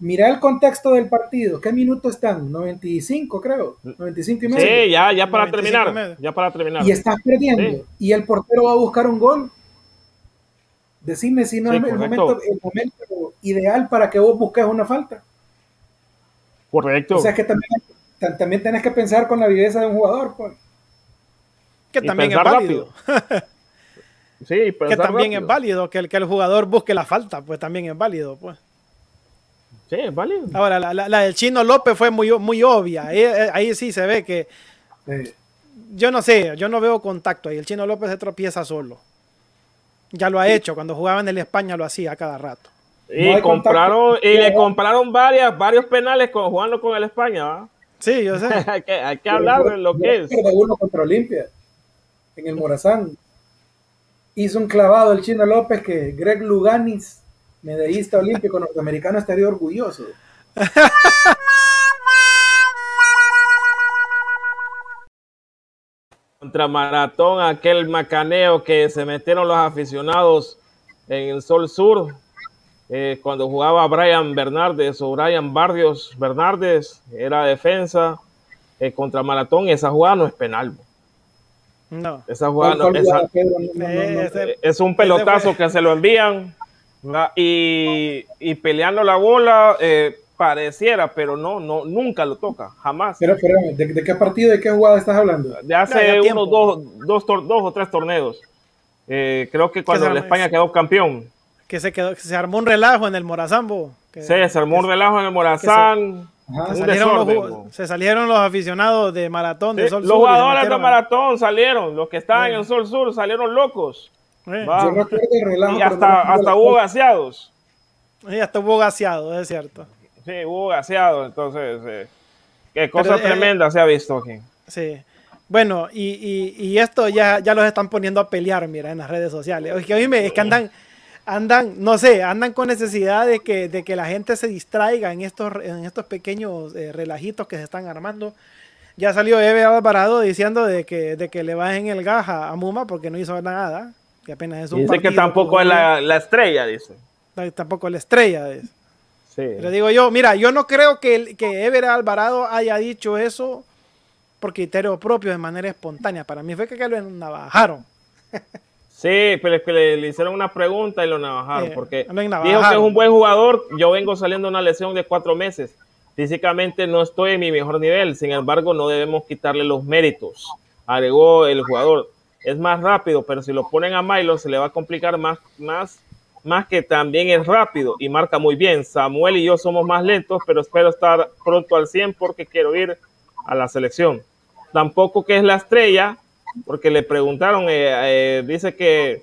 Mira el contexto del partido. ¿Qué minutos están? 95, creo. 95 y medio. Sí, ya, ya para terminar. Ya para terminar. Y estás perdiendo. Sí. Y el portero va a buscar un gol. Decime si no sí, es el momento, el momento, ideal para que vos busques una falta. Correcto. O sea, es que también, también tenés que pensar con la viveza de un jugador. Pues. Que también es válido. (laughs) sí, que también rápido. es válido que el, que el jugador busque la falta, pues también es válido. pues Sí, es válido. Ahora, la, la, la, del Chino López fue muy, muy obvia. Ahí, ahí sí se ve que. Sí. Yo no sé, yo no veo contacto ahí. El Chino López se tropieza solo. Ya lo ha sí. hecho. Cuando jugaba en el España lo hacía cada rato. Y, no compraron, y le compraron varias, varios penales con, jugando con el España. ¿va? Sí, yo sé. (laughs) hay, que, hay que hablar de lo que es. De uno contra Olimpia. en el Morazán. Hizo un clavado el Chino López que Greg Luganis, medallista olímpico norteamericano, estaría orgulloso. Contra Maratón, aquel macaneo que se metieron los aficionados en el Sol Sur, eh, cuando jugaba Brian Bernardes o Brian Barrios Bernardes, era defensa eh, contra Maratón, esa jugada no es penal. No. Esa jugada no, esa, Eh, es un pelotazo que se lo envían. Y, y peleando la bola eh, pareciera, pero no, no, nunca lo toca, jamás. Pero, pero ¿de, de qué partido, de qué jugada estás hablando? De hace unos dos, dos, tor- dos o tres torneos. Eh, creo que cuando la España quedó campeón. Que se quedó, que se armó un relajo en el Morazambo. Que, Sí, se armó un relajo en el Morazán. Se salieron los aficionados de maratón de Sí, Sol los Sur jugadores de maratón salieron, los que estaban en Sol Sur salieron locos. Eh. Yo recuerdo el relajo. Y hasta, hasta hubo gaseados. y hasta hubo gaseado, es cierto. Sí, hubo gaseados. Entonces, eh, qué cosa Pero, eh, tremenda se ha visto aquí. Sí. Bueno, y, y, y esto ya, ya los están poniendo a pelear, mira, en las redes sociales. Es que, oíme, es que andan, andan, no sé, andan con necesidad de que, de que la gente se distraiga en estos, en estos pequeños eh, relajitos que se están armando. Ya salió Eve Alvarado diciendo de que, de que le bajen el gaja a Muma porque no hizo nada, que apenas es un Dice que tampoco es la, la estrella, dice. tampoco la estrella. es. Sí. Digo yo, mira, yo no creo que, que Ever Alvarado haya dicho eso por criterio propio de manera espontánea. Para mí fue que, que lo navajaron. Sí, pero es que le, le hicieron una pregunta y lo navajaron. Eh, porque lo dijo que es un buen jugador. Yo vengo saliendo de una lesión de cuatro meses. Físicamente no estoy en mi mejor nivel. Sin embargo, no debemos quitarle los méritos. Agregó el jugador. Es más rápido, pero si lo ponen a Milo se le va a complicar más, más, más que también es rápido y marca muy bien. Samuel y yo somos más lentos, pero espero estar pronto al 100 porque quiero ir a la selección. Tampoco que es la estrella, porque le preguntaron, eh, eh, dice que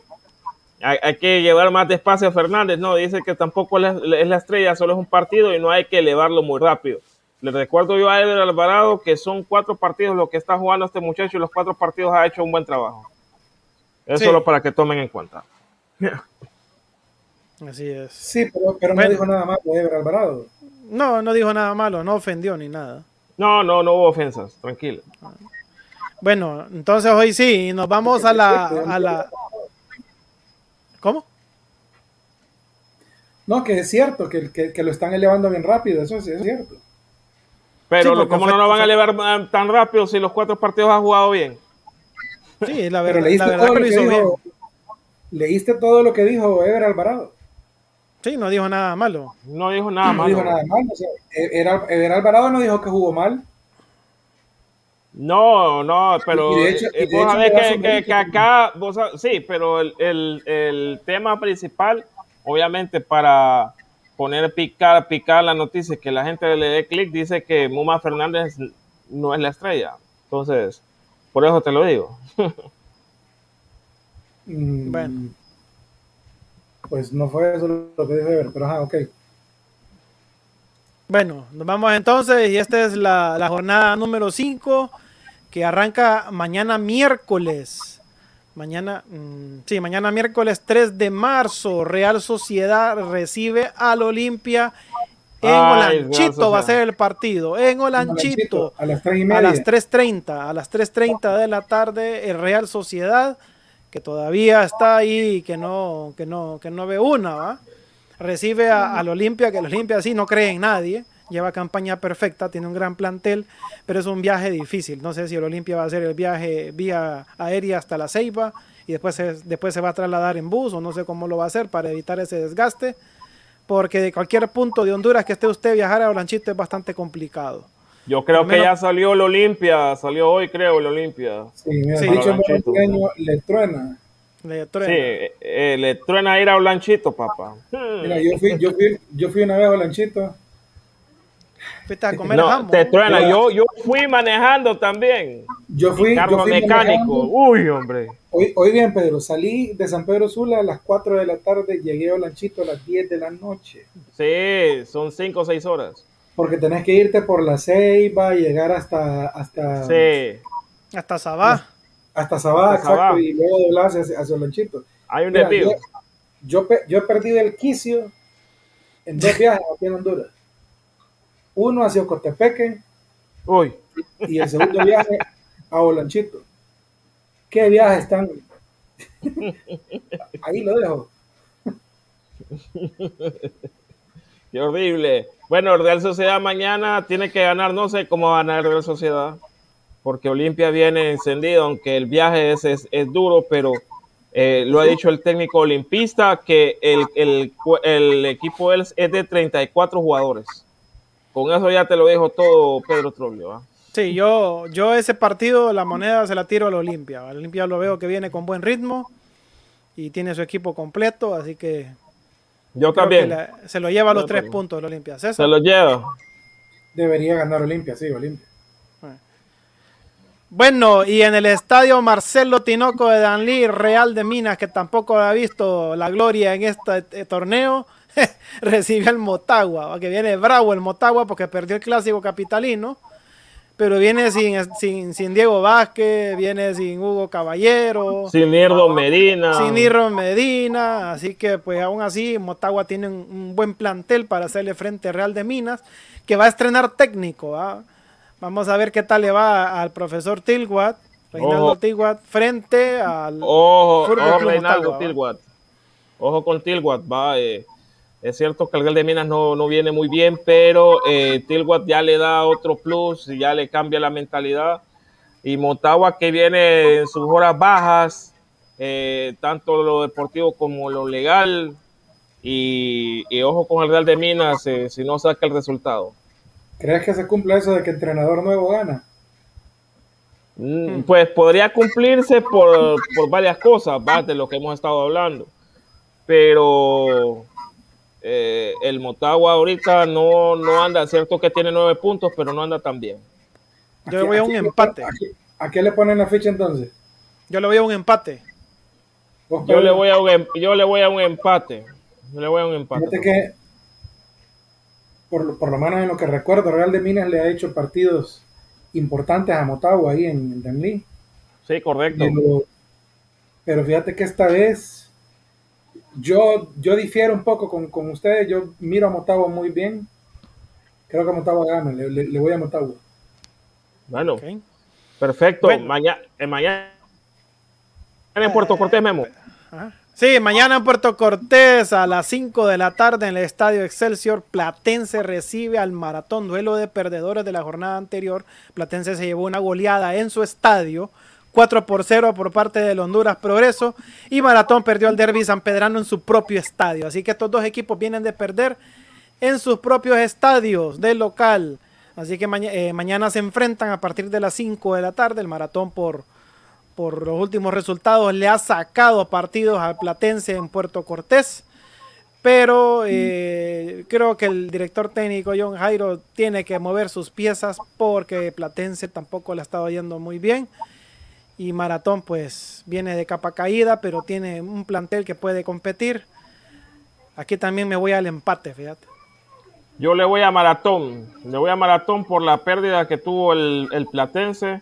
hay, que llevar más despacio a Fernández, no, dice que tampoco es la estrella, solo es un partido y no hay que elevarlo muy rápido. Le recuerdo yo a Eder Alvarado que son cuatro partidos lo que está jugando este muchacho y los cuatro partidos ha hecho un buen trabajo. Es Sí. solo para que tomen en cuenta. (laughs) Así es. Sí, pero, pero Bueno. no dijo nada de Ever Alvarado. No, no dijo nada malo, no ofendió ni nada. No, no, no hubo ofensas, tranquilo. Bueno, entonces hoy sí, nos vamos a la, a la... ¿Cómo? No, que es cierto, que, que, que lo están elevando bien rápido, eso es, eso es cierto. Pero Sí, ¿cómo fue- no lo van a elevar tan rápido si los cuatro partidos ha jugado bien? Sí, la leíste, la verdad todo que lo hizo bien. dijo, leíste todo lo que dijo Ever Alvarado. Sí, no dijo nada malo. No dijo nada no malo. dijo nada mal. O sea, Ever, Ever Alvarado no dijo que jugó mal. No, no, pero Y de hecho- eh, vos sabés que, acá, vos sí, pero el, el- el tema principal, obviamente para poner picar, picar la noticia, que la gente le dé clic, dice que Muma Fernández no es la estrella. Entonces, por eso te lo digo. (laughs) Mm, Bueno. Pues no fue eso lo que dijo Ever, pero ajá, ok. Bueno, nos vamos entonces y esta es la, la jornada número 5 que arranca mañana miércoles. Mañana, mm, sí, mañana miércoles 3 de marzo, Real Sociedad recibe al Olimpia en Ay, Olanchito, va a ser el partido, en Olanchito. A las tres y A media. las 3.30, a las 3.30 de la tarde, el Real Sociedad, que todavía está ahí, que no, que no, que no ve una, ¿va? Recibe al Olimpia, que el Olimpia sí no cree en nadie, lleva campaña perfecta, tiene un gran plantel, pero es un viaje difícil. No sé si el Olimpia va a hacer el viaje vía aérea hasta la Ceiba y después se, después se va a trasladar en bus, o no sé cómo lo va a hacer para evitar ese desgaste, porque de cualquier punto de Honduras que esté usted viajar a Olanchito es bastante complicado. Yo creo Al que menos- ya salió el Olimpia, salió hoy creo el Olimpia. Sí, mira, Sí. dicho Olanchito. año le truena. Le Sí, truena. eh, eh, le truena ir a Olanchito, papá. Mira, yo fui, yo fui, yo fui una vez a Lanchito. Fuiste a comer No, jamón. te truena. Yo, yo fui manejando también. Yo fui, yo Carro fui mecánico. manejando. Uy, hombre. Hoy, hoy bien, Pedro, salí de San Pedro Sula a las 4 de la tarde, llegué a Lanchito a las 10 de la noche. Sí, son cinco o seis horas. Porque tenés que irte por la Ceiba, llegar hasta, hasta, Sí. Hasta Sabá. Hasta Sabada, Hasta exacto, y luego doblarse hacia, hacia Lonchito. Hay un Mira, desvío. yo, yo, pe- yo he perdido el quicio en dos (laughs) viajes aquí en Honduras. Uno hacia Ocotepeque Uy, y el segundo viaje a Olanchito. ¿Qué viajes están? Ahí lo dejo. qué horrible. Bueno, el Real Sociedad mañana tiene que ganar, no sé cómo va a ganar el Real Sociedad, porque Olimpia viene encendido, aunque el viaje es, es, es duro, pero eh, lo ha dicho el técnico olimpista que el, el, el equipo es es de 34 jugadores. Con eso ya te lo dijo todo Pedro Trollio. ¿ah? Sí, yo, yo ese partido, la moneda se la tiro al Olimpia. Al Olimpia lo veo que viene con buen ritmo y tiene su equipo completo, así que Yo también. la- se lo lleva a los Yo tres también. puntos el Olimpia. Se lo lleva. Debería ganar Olimpia, sí, Olimpia. Bueno, y en el estadio Marcelo Tinoco de Danlí, Real de Minas, que tampoco ha visto la gloria en este eh, torneo, (laughs) recibe al Motagua, que viene bravo el Motagua porque perdió el clásico capitalino, pero viene sin, sin, sin Diego Vázquez, viene sin Hugo Caballero, Sin Nirdo Medina. sin Niro Medina, así que pues aún así Motagua tiene un, un buen plantel para hacerle frente Real de Minas, que va a estrenar técnico. Vamos a ver qué tal le va al profesor Tilguat, Reinaldo. Tilguat, frente al Ojo, ojo Reinaldo. Tilguat. Ojo con Tilguat, va. eh, es cierto que el Real de Minas no, no viene muy bien, pero eh, Tilguat ya le da otro plus, y ya le cambia la mentalidad. Y Motagua que viene en sus horas bajas, eh, tanto lo deportivo como lo legal. Y, y ojo con el Real de Minas eh, si no saca el resultado. ¿Crees que se cumple eso de que entrenador nuevo gana? Mm, Pues podría cumplirse por, por varias cosas, ¿va? de lo que hemos estado hablando. Pero eh, el Motagua ahorita no, no anda, cierto que tiene nueve puntos, pero no anda tan bien. Yo le voy a un empate. ¿A qué, a qué le ponen la ficha entonces? Yo le voy a un empate. ¿Vos, Yo le voy a un, em- yo le voy a un empate. Yo le voy a un empate. Fíjate que, por, lo- por lo menos en lo que recuerdo, Real de Minas le ha hecho partidos importantes a Motagua ahí en, en Danlí. Sí, correcto. Pero, pero fíjate que esta vez yo, yo difiero un poco con, con ustedes. Yo miro a Motagua muy bien. Creo que Motagua gana. Le, le- le voy a Motagua. Bueno, perfecto. Bueno. Mañana, mañana en Puerto Cortés, Memo. Ajá. Sí, mañana en Puerto Cortés a las 5 de la tarde en el Estadio Excelsior, Platense recibe al Maratón, duelo de perdedores de la jornada anterior. Platense se llevó una goleada en su estadio, 4 por 0 por parte del Honduras Progreso, y Maratón perdió al Derby San Pedrano en su propio estadio. Así que estos dos equipos vienen de perder en sus propios estadios del local. Así que eh, mañana se enfrentan a partir de las 5 de la tarde. El Maratón por por los últimos resultados le ha sacado partidos al Platense en Puerto Cortés. Pero eh, creo que el director técnico John Jairo tiene que mover sus piezas porque Platense tampoco le ha estado yendo muy bien. Y Maratón pues viene de capa caída, pero tiene un plantel que puede competir. Aquí también me voy al empate, fíjate. Yo le voy a Maratón. Le voy a Maratón por la pérdida que tuvo el, el Platense.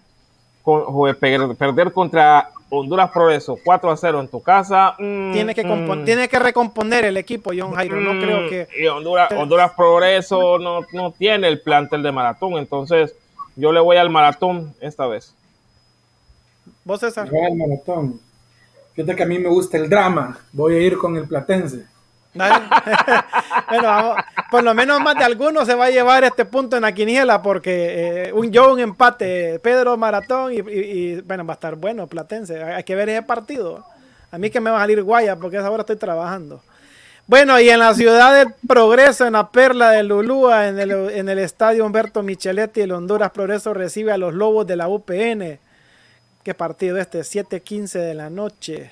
Con, per- perder contra Honduras Progreso 4 a 0 en tu casa. mm, Tiene que, mm, tiene que recomponer el equipo John Jairo. No mm, creo que... Y Honduras, Honduras Progreso no, no tiene el plantel de Maratón. Entonces, yo le voy al Maratón esta vez. ¿Vos, César? Voy al maratón. Fíjate que a mí me gusta el drama. Voy a ir con el Platense. (laughs) Bueno, vamos, por lo menos más de alguno se va a llevar este punto en la quiniela porque eh, un yo un empate, Pedro Maratón y, y- y, bueno, va a estar bueno Platense. Hay que ver ese partido. A mí que me va a salir guaya porque a esa hora estoy trabajando. Bueno, y en la ciudad del Progreso, en la perla de Lulúa, en el, en el estadio Humberto Micheletti, el Honduras Progreso recibe a los Lobos de la UPN. ¿Qué partido este? 7:15 de la noche.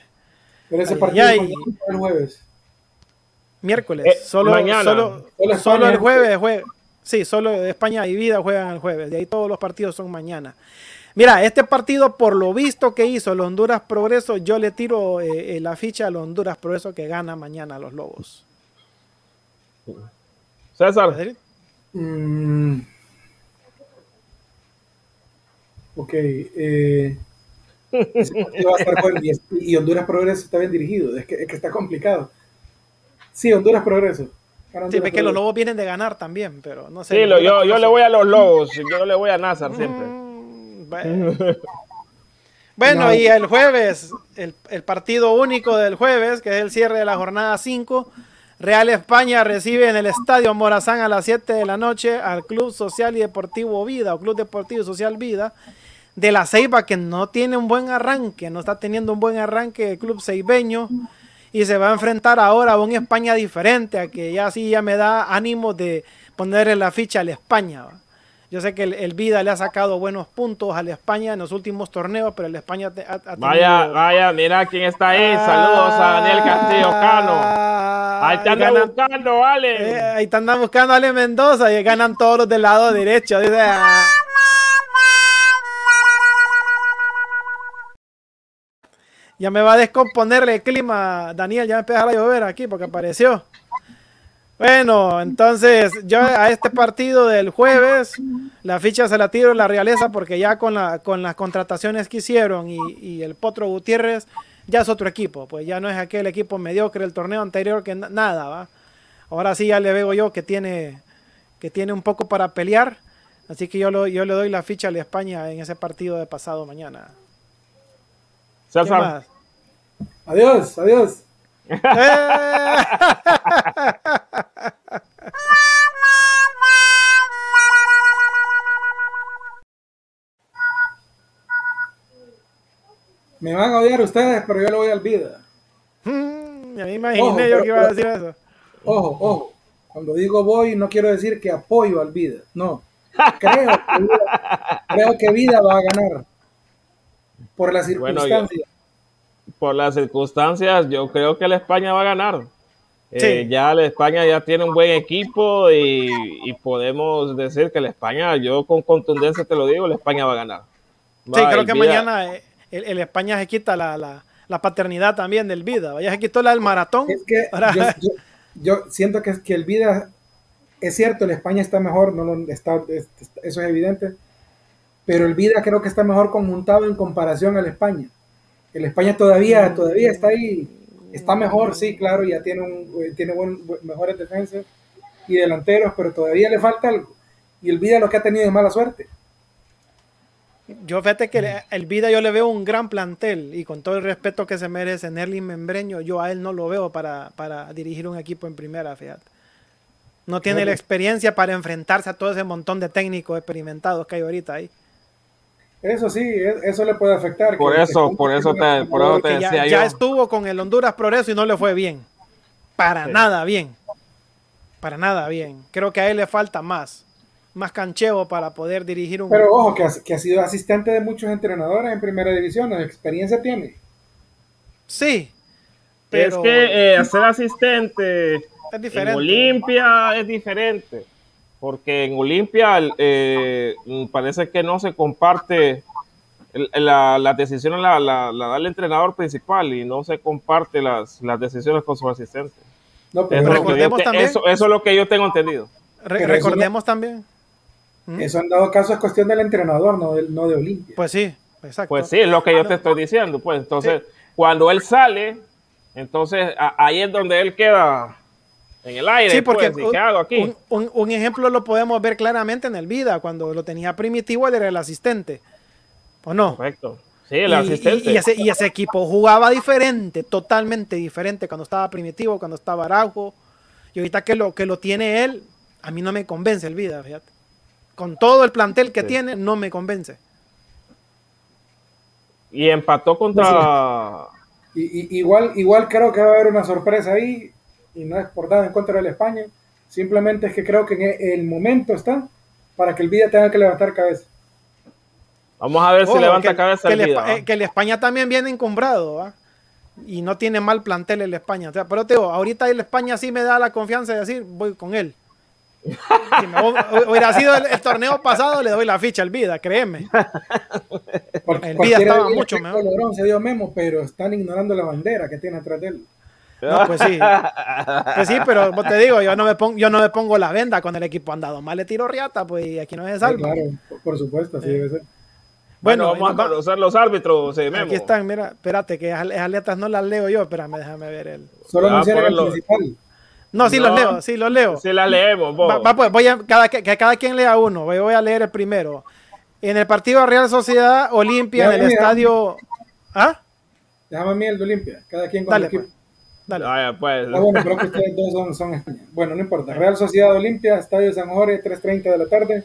Pero ese Ay, partido ay. el jueves. Miércoles. Eh, solo, mañana. Solo, Solo el jueves. jue- sí, solo España y Vida juegan el jueves. De ahí todos los partidos son mañana. Mira, este partido, por lo visto que hizo el Honduras Progreso, yo le tiro eh, eh, la ficha al Honduras Progreso que gana mañana a los Lobos. César, Mm. Ok. eh, va a estar bueno. y, Honduras Progreso está bien dirigido, es que, es que está complicado. Sí, Honduras Progreso. sí, ve que los Lobos vienen de ganar también, pero no sé. Sí, yo, yo le voy a los Lobos, yo le voy a Nazar siempre. Mm, bueno, y el jueves, el, el, partido único del jueves, que es el cierre de la jornada 5, Real España recibe en el Estadio Morazán a las 7 de la noche al Club Social y Deportivo Vida o Club Deportivo y Social Vida de la Ceiba que no tiene un buen arranque, no está teniendo un buen arranque el club ceibeño y se va a enfrentar ahora a un España diferente, a que ya sí ya me da ánimo de ponerle la ficha al España. Yo sé que el, Vida le ha sacado buenos puntos al España en los últimos torneos, pero el España ha, tenido... Vaya, vaya, mira quién está ahí. Saludos a Daniel Castillo Cano. Ahí te andan buscando, vale. Eh, ahí te andan buscando Ale Mendoza y ganan todos los del lado derecho. Dice, ah. Ya me va a descomponer el clima, Daniel. Ya me empezó a llover aquí porque apareció. Bueno, entonces yo a este partido del jueves, la ficha se la tiro la realeza porque ya con, la, con las contrataciones que hicieron y, el Potro Gutiérrez ya es otro equipo, pues ya no es aquel equipo mediocre del torneo anterior que nada, ¿va? Ahora sí ya le veo yo que tiene, que tiene un poco para pelear, así que yo, lo, yo le doy la ficha a la España en ese partido de pasado mañana. Adiós, adiós. (laughs) Me van a odiar ustedes, pero yo lo voy a olvidar. Mm, ya me imaginé yo que iba a decir eso. Ojo, ojo. Cuando digo voy, no quiero decir que apoyo al vida. No. Creo que vida, creo que vida va a ganar. Por las circunstancias por las circunstancias, yo creo que la España va a ganar. Eh, ya la España ya tiene un buen equipo y, podemos decir que la España, yo con contundencia te lo digo, la España va a ganar. sí, creo que mañana eh, el, España se quita la, paternidad también del Vida. Ya se quitó la del maratón. Es que (laughs) yo, siento que, que el Vida, es cierto, el España está mejor, no está, eso es evidente, pero el Vida creo que está mejor conjuntado en comparación al España. El España todavía, todavía está ahí, está mejor, sí, claro, ya tiene, un, eh, tiene mejores defensas y delanteros, pero todavía le falta algo. Y el Vida lo que ha tenido es mala suerte. Yo fíjate que el Vida yo le veo un gran plantel y con todo el respeto que se merece Nerly Membreño, yo a él no lo veo para, dirigir un equipo en primera, fíjate. No tiene la experiencia para enfrentarse a todo ese montón de técnicos experimentados que hay ahorita ahí. Eso sí, e, eso le puede afectar. Por eso, por eso te, por decía ya, yo. Ya estuvo con el Honduras Progreso y no le fue bien. Para nada bien. Para nada bien. Creo que a él le falta más. Más cancheo para poder dirigir un. Pero ojo, que ha, que ha sido asistente de muchos entrenadores en primera división. ¿La experiencia tiene? Sí. Pero... Es que eh, ser asistente es diferente. en Olimpia es diferente porque en Olimpia eh, parece que no se comparte la, la decisión la, da el entrenador principal y no se comparte las, decisiones con su asistente. No, pero recordemos también, eso, es lo que yo tengo entendido. recordemos también. ¿Mm? Eso en dado caso es cuestión del entrenador, no de, no de Olimpia. Pues sí, exacto. Pues sí, es lo que yo te estoy diciendo. Pues entonces, cuando él sale, entonces ahí es donde él queda en el aire. Sí, porque pues, ¿qué hago aquí? Un, ejemplo lo podemos ver claramente en el Vida, cuando lo tenía Primitivo, él era el asistente. ¿O no? Correcto. Sí, el asistente. Y, ese, equipo jugaba diferente, totalmente diferente cuando estaba Primitivo, cuando estaba Araujo. Y ahorita que lo, que lo tiene él, a mí no me convence el Vida, fíjate. Con todo el plantel que tiene, no me convence. Y empató contra... (laughs) igual, igual creo que va a haber una sorpresa ahí y no es por nada en contra de la España, simplemente es que creo que e, el momento está para que el Vida tenga que levantar cabeza. Vamos a ver si levanta cabeza el Vida. Eh, que el España también viene encumbrado, y no tiene mal plantel el España. pero te digo, ahorita el España sí me da la confianza de decir, voy con él. (laughs) Si hubiera sido el, torneo pasado, le doy la ficha al Vida, créeme. el Vida estaba mucho mejor. se dio memo, pero están ignorando la bandera que tiene atrás de él. No, pues sí. Pues sí, pero te digo, yo no me pongo, yo no me pongo la venda con el equipo andado mal le tiro riata, pues y aquí no es salvo. claro, por supuesto, así debe ser. Bueno, vamos a conocer los árbitros. Eh, Aquí están, mira, espérate, que esas letras no las leo yo, espérame, déjame ver el. Solo ah, el principal. No, sí los leo, sí los leo. Sí las leemos, Va, pues, voy a, cada, que, cada quien lea uno, voy, voy, a leer el primero. En el partido Real Sociedad Olimpia, en el estadio... ¿Ah? Déjame a mí el de Olimpia, cada quien con Dale, el equipo. Pues. Dale. Ah, pues. ah, bueno, creo que ustedes dos son, son Bueno, no importa. Real Sociedad Olimpia, Estadio San Jorge, 3.30 de la tarde.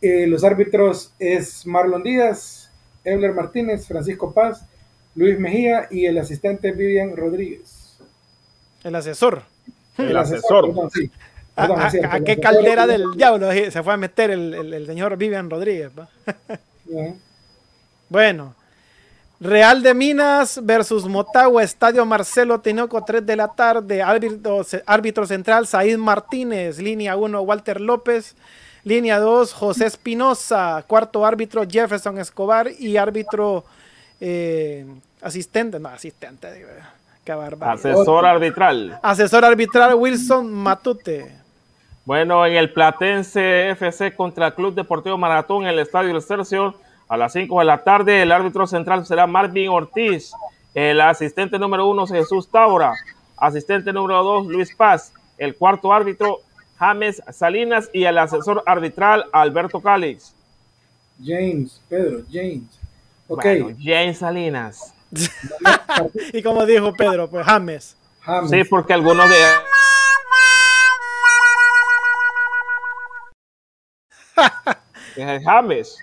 Eh, los árbitros es Marlon Díaz, Euler Martínez, Francisco Paz, Luis Mejía y el asistente Vivian Rodríguez. El asesor. El, asesor. ¿A, qué caldera del diablo se fue a meter el, señor Vivian Rodríguez? (laughs) Bueno, Real de Minas versus Motagua, Estadio Marcelo Tinoco, 3 de la tarde. Árbitro, árbitro central, Said Martínez. Línea 1, Walter López. Línea 2, José Espinosa. Cuarto árbitro, Jefferson Escobar. Y árbitro eh, asistente, no, asistente, digo, Asesor arbitral. Asesor arbitral Wilson Matute. Bueno, en el Platense FC contra el Club Deportivo Maratón en el Estadio Excelsior a las 5 de la tarde. El árbitro central será Marvin Ortiz. El asistente número uno Jesús Taura. Asistente número dos Luis Paz. El cuarto árbitro James Salinas y el asesor arbitral Alberto Calix. James, Pedro, James. Ok. James Salinas. (laughs) y como dijo Pedro, pues James. Sí, porque algunos de... (laughs) James.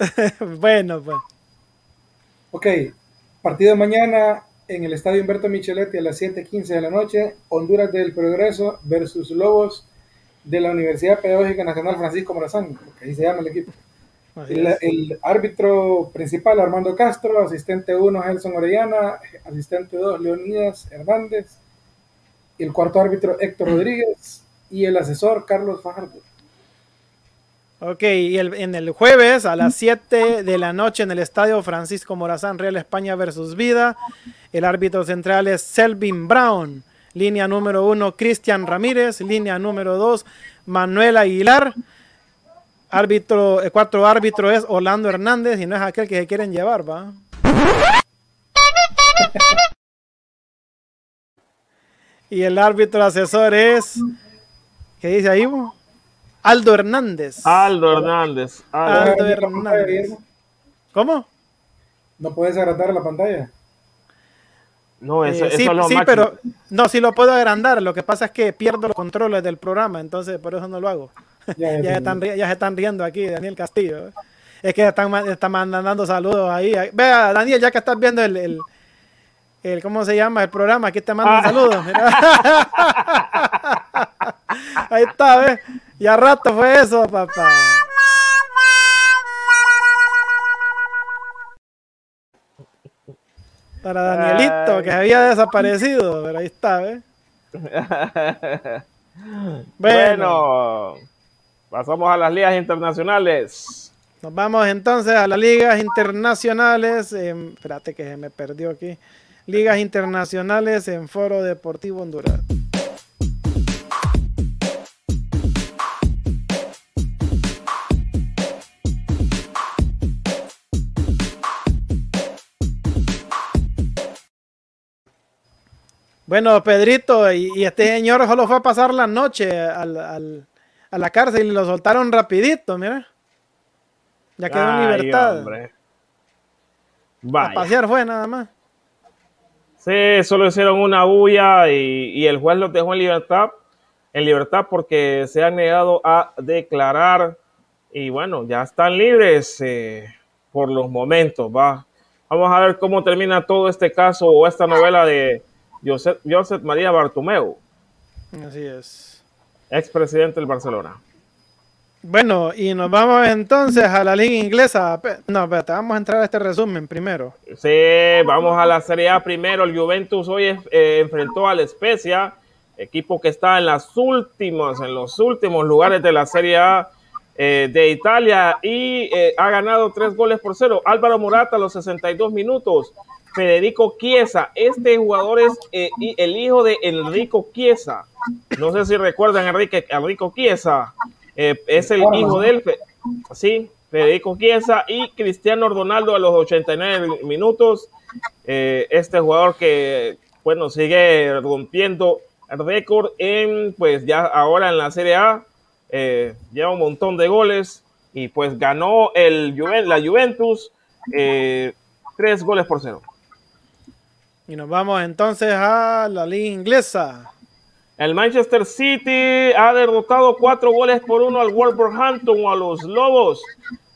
(laughs) bueno, pues. Ok, partido mañana en el Estadio Humberto Micheletti a las 7:15 de la noche, Honduras del Progreso versus Lobos de la Universidad Pedagógica Nacional Francisco Morazán, ahí se llama el equipo. El, árbitro principal, Armando Castro, asistente 1, Gelson Orellana, asistente 2, Leonidas Hernández, el cuarto árbitro, Héctor (clears throat) Rodríguez, y el asesor, Carlos Fajardo. Ok, y el, en el jueves a las 7 de la noche en el estadio Francisco Morazán, Real España versus Vida, el árbitro central es Selvin Brown, línea número 1 Cristian Ramírez, línea número 2 Manuel Aguilar, Árbitro, el cuarto árbitro es Orlando Hernández y no es aquel que se quieren llevar, va. y el árbitro asesor es. ¿Qué dice ahí? Aldo Hernández. Aldo Hernández. Aldo, Hernández. ¿Cómo? ¿No puedes agrandar la pantalla? No, eso, eh, sí, es lo sí pero no, sí lo puedo agrandar. Lo que pasa es que pierdo los controles del programa, entonces por eso no lo hago. Ya, (laughs) están, ya se están riendo aquí, Daniel Castillo. ¿eh? Es que están, están mandando saludos ahí. Vea, Daniel, ya que estás viendo el, el, ¿cómo se llama? El programa, aquí te mandan ah. saludos. (laughs) ahí está, ¿ves? Y a rato fue eso, papá. Para Danielito, que había desaparecido, pero ahí está, (laughs) ¿ves? bueno. Pasamos a las ligas internacionales. Nos vamos entonces a las ligas internacionales. espérate que se me perdió aquí. Ligas internacionales en Foro Deportivo Honduras. Bueno, Pedrito, y, este señor solo fue a pasar la noche al a la cárcel y lo soltaron rapidito, mira. Ya quedó en libertad. A pasear fue nada más. Sí, solo hicieron una bulla y, el juez los dejó en libertad, en libertad porque se han negado a declarar y bueno, ya están libres eh, por los momentos, va. Vamos a ver cómo termina todo este caso o esta novela de Josep, Josep María Bartomeu. Así es expresidente del Barcelona. Bueno, y nos vamos entonces a la liga inglesa. No, espérate, vamos a entrar a este resumen primero. Sí, vamos a la Serie A primero. El Juventus hoy eh, enfrentó al Spezia, equipo que está en las últimas, en los últimos lugares de la Serie A eh, de Italia y eh, ha ganado tres goles por cero. Álvaro Morata a los 62 minutos. Federico Chiesa, este jugador es el hijo de Enrico Chiesa no sé si recuerdan a Enrique, Enrico Chiesa. Eh, es el hijo de él. Sí, Federico Chiesa y Cristiano Ronaldo a los 89 minutos. Eh, este jugador que, bueno, sigue rompiendo el récord en, pues ya ahora en la Serie A, eh, lleva un montón de goles y pues ganó el la Juventus eh, tres goles por cero. Y nos vamos entonces a la liga inglesa. El Manchester City ha derrotado cuatro goles por uno al Wolverhampton o a los Lobos.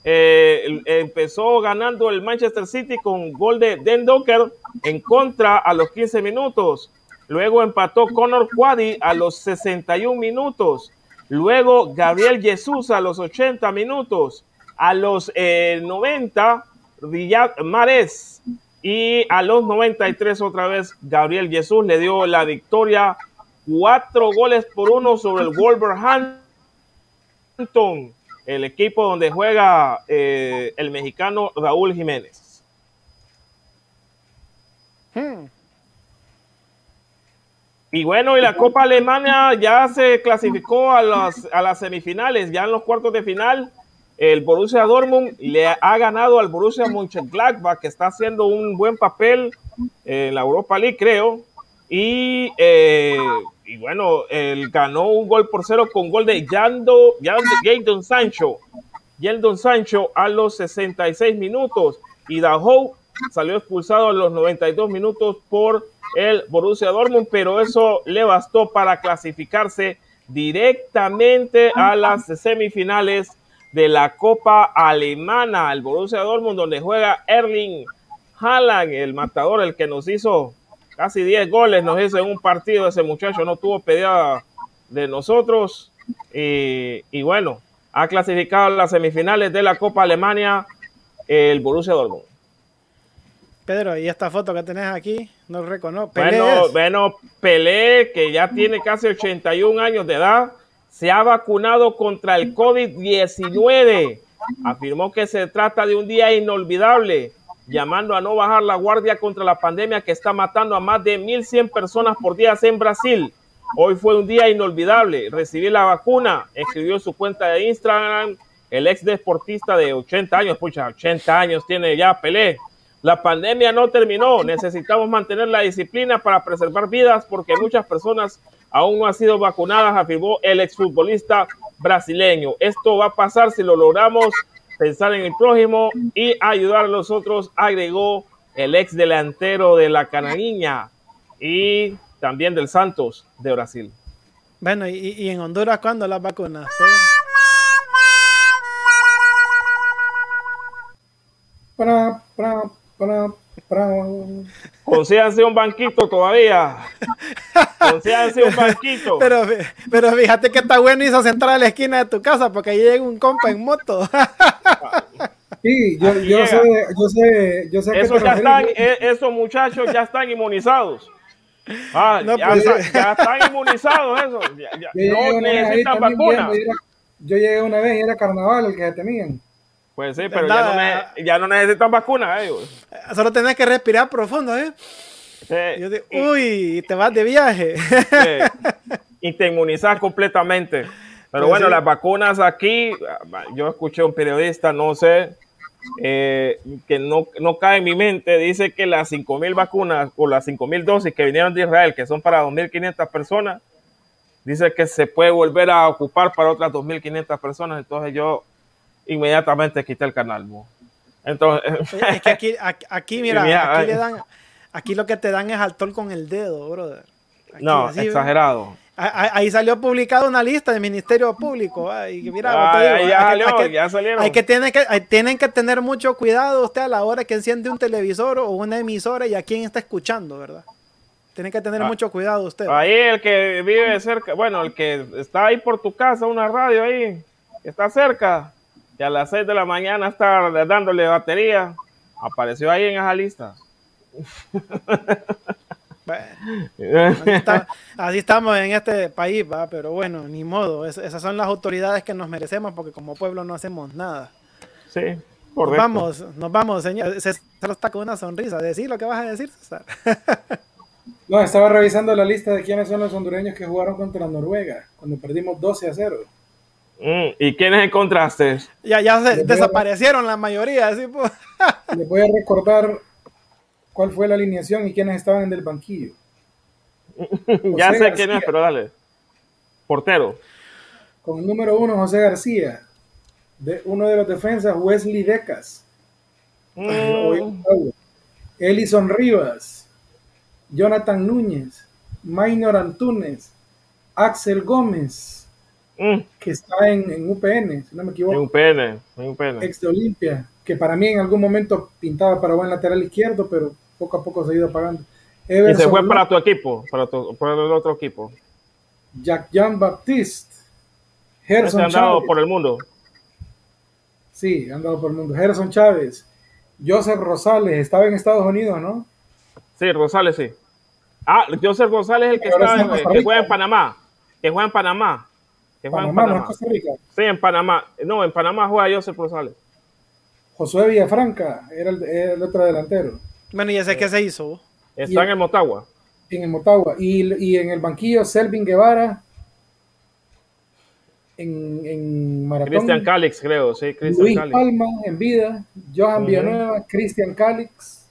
Eh, empezó ganando el Manchester City con gol de Den Docker en contra a los 15 minutos. Luego empató Conor Quaddy a los 61 minutos. Luego Gabriel Jesús a los 80 minutos. A los 90, Riyad Mares. Y a los 93 otra vez Gabriel Jesús le dio la victoria. Cuatro goles por uno sobre el Wolverhampton. El equipo donde juega eh, el mexicano Raúl Jiménez. Hmm. Y bueno, y la Copa Alemania ya se clasificó a las, a las semifinales, ya en los cuartos de final. El Borussia Dortmund le ha ganado al Borussia Mönchengladbach, que está haciendo un buen papel en la Europa League, creo. Y, eh, y bueno, él ganó un gol por cero con gol de Yando, Sancho. Yeldon Sancho a los 66 minutos. Y Dahoe salió expulsado a los 92 minutos por el Borussia Dortmund, pero eso le bastó para clasificarse directamente a las semifinales de la Copa Alemana, el Borussia Dortmund, donde juega Erling Haaland, el matador, el que nos hizo casi 10 goles, nos hizo en un partido, ese muchacho no tuvo pedida de nosotros, y, y bueno, ha clasificado a las semifinales de la Copa Alemania el Borussia Dortmund. Pedro, ¿y esta foto que tenés aquí? No reconozco. Bueno, bueno, Pelé, que ya tiene casi 81 años de edad, se ha vacunado contra el COVID-19. Afirmó que se trata de un día inolvidable, llamando a no bajar la guardia contra la pandemia que está matando a más de 1.100 personas por día en Brasil. Hoy fue un día inolvidable. Recibí la vacuna, escribió en su cuenta de Instagram el ex deportista de 80 años. Pucha, 80 años tiene ya Pelé. La pandemia no terminó. Necesitamos mantener la disciplina para preservar vidas porque muchas personas aún no han sido vacunadas, afirmó el exfutbolista brasileño. Esto va a pasar si lo logramos pensar en el prójimo y ayudar a los otros, agregó el ex delantero de la Canariña y también del Santos de Brasil. Bueno, ¿y, en Honduras cuándo las vacunas? Para, para, Consíganse un banquito todavía. Consíganse un banquito. (laughs) Pero, pero fíjate que está bueno irse a sentar a la esquina de tu casa porque ahí llega un compa en moto. (laughs) Sí, yo, yo sé, yo sé, yo sé esos, ya están, eh, esos muchachos ya están inmunizados. Ah, ya, pues, ya, están inmunizados esos. no necesitan vacuna. Yo llegué una vez y era carnaval el que tenían. Pues sí, pero ya no, necesitan vacunas ellos. Solo tenés que respirar profundo, ¿eh? uy, te vas de viaje. (laughs) Y te inmunizas completamente. Pero pues bueno, las vacunas aquí, yo escuché a un periodista, no sé, eh, que no, no cae en mi mente, dice que las 5.000 vacunas o las 5.000 dosis que vinieron de Israel, que son para 2.500 personas, dice que se puede volver a ocupar para otras 2.500 personas. Entonces yo inmediatamente quité el canal. Entonces, es que aquí, (laughs) aquí, mira, aquí, le dan, aquí lo que te dan es altor con el dedo, brother. no, exagerado. Ahí salió publicada una lista del Ministerio Público. Y mira, ya, salieron. Hay que, tienen, que, tienen que tener mucho cuidado usted a la hora que enciende un televisor o una emisora y a quién está escuchando, ¿verdad? Tienen que tener ah. mucho cuidado usted. Ahí el que vive cerca, bueno, el que está ahí por tu casa, una radio ahí, que está cerca, y a las 6 de la mañana está dándole batería, apareció ahí en esa lista. así, estamos en este país, ¿va? pero bueno, ni modo. esas son las autoridades que nos merecemos porque como pueblo no hacemos nada. Sí, correcto. Nos vamos, nos vamos, señor. César está con una sonrisa. Decir lo que vas a decir, César. (laughs) no, estaba revisando la lista de quiénes son los hondureños que jugaron contra Noruega cuando perdimos 12 a 0. Mm, ¿Y quiénes encontraste? Ya, ya se, desaparecieron la mayoría. ¿sí? Pues. (laughs) Les voy a recordar cuál fue la alineación y quiénes estaban en el banquillo. (laughs) ya sé quién es, pero dale. Portero. Con el número uno, José García. De, uno de los defensas, Wesley Decas. Mm. Elison Rivas. Jonathan Núñez. Maynor Antunes. Axel Gómez. Mm. Que está en, UPN, si no me equivoco. En UPN, en UPN. Ex de Olimpia. Que para mí en algún momento pintaba para buen lateral izquierdo, pero poco a poco se ha ido apagando. y se fue para tu equipo, para, tu, para el otro equipo. Jack Jean Baptiste, Gerson han dado por el mundo. Sí, han dado por el mundo. Gerson Chávez, Joseph Rosales, estaba en Estados Unidos, ¿no? Sí, Rosales sí. Ah, Joseph Rosales es el que, está, en, que juega en Panamá. Que juega en Panamá. Que juega Panamá, en Panamá. ¿no Costa Rica? Sí, en Panamá. No, en Panamá juega Joseph Rosales. Josué Villafranca era el, era el otro delantero. Bueno, ya sé qué se hizo. Está en el Motagua. En el Motagua. Y, y, en el banquillo, Selvin Guevara. En, en Maratón. Cristian Calix, creo, sí. Christian Luis Palma en vida. Johan Villanueva, Cristian Calix.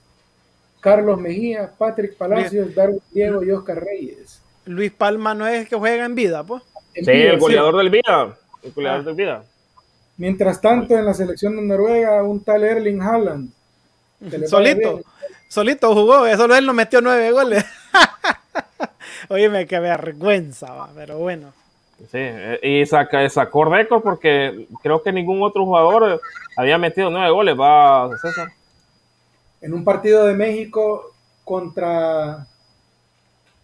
Carlos Mejía, Patrick Palacios, Darwin Diego y Oscar Reyes. Luis Palma no es el que juega en vida, pues. Sí, el goleador del vida. El goleador ah. del vida. Mientras tanto, en la selección de Noruega, un tal Erling Haaland. Solito. Solito jugó, solo él no metió nueve goles. (laughs) Oye, qué vergüenza, pero bueno. Sí, y saca, sacó récord porque creo que ningún otro jugador había metido nueve goles, va César. En un partido de México contra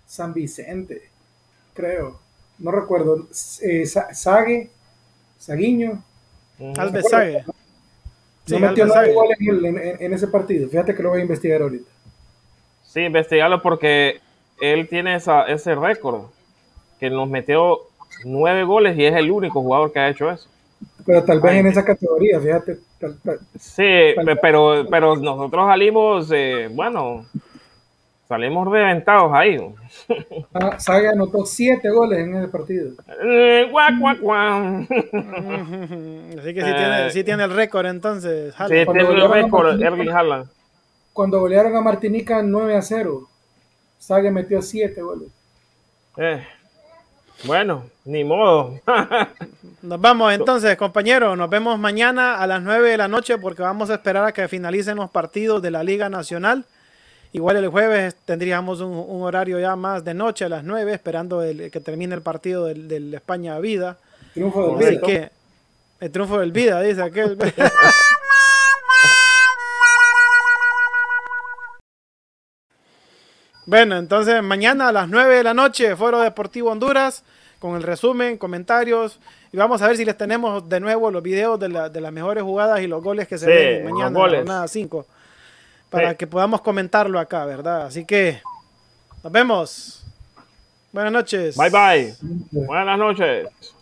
San Vicente, creo. No recuerdo. Eh, Sague, Saguiño. Alves Sague no metió nueve goles en, ese partido. Fíjate que lo voy a investigar ahorita. Sí, investigarlo porque él tiene ese récord, que nos metió nueve goles y es el único jugador que ha hecho eso. Pero tal vez en esa categoría, fíjate. sí, pero, pero nosotros salimos, eh, bueno, salimos reventados ahí. Ah, Saga anotó siete goles en ese partido. Eh, Así que sí, tiene, sí tiene el récord entonces. Sí, tiene el récord Erling Haaland. Cuando golearon a Martinica 9 a 0, Saga metió siete goles. Eh, bueno, ni modo. nos vamos (laughs) entonces, compañeros. Nos vemos mañana a las 9 de la noche porque vamos a esperar a que finalicen los partidos de la Liga Nacional. Igual el jueves tendríamos un, horario ya más de noche a las 9, esperando el, que termine el partido del, España Vida. Triunfo del Vida. Que, el triunfo del Vida, dice aquel. (laughs) bueno, entonces mañana a las 9 de la noche, Foro Deportivo Honduras, con el resumen, comentarios. Y vamos a ver si les tenemos de nuevo los videos de, las mejores jugadas y los goles que se ven mañana, jornada 5 para que podamos comentarlo acá, ¿verdad? Así que nos vemos. Buenas noches. Bye bye. Buenas noches.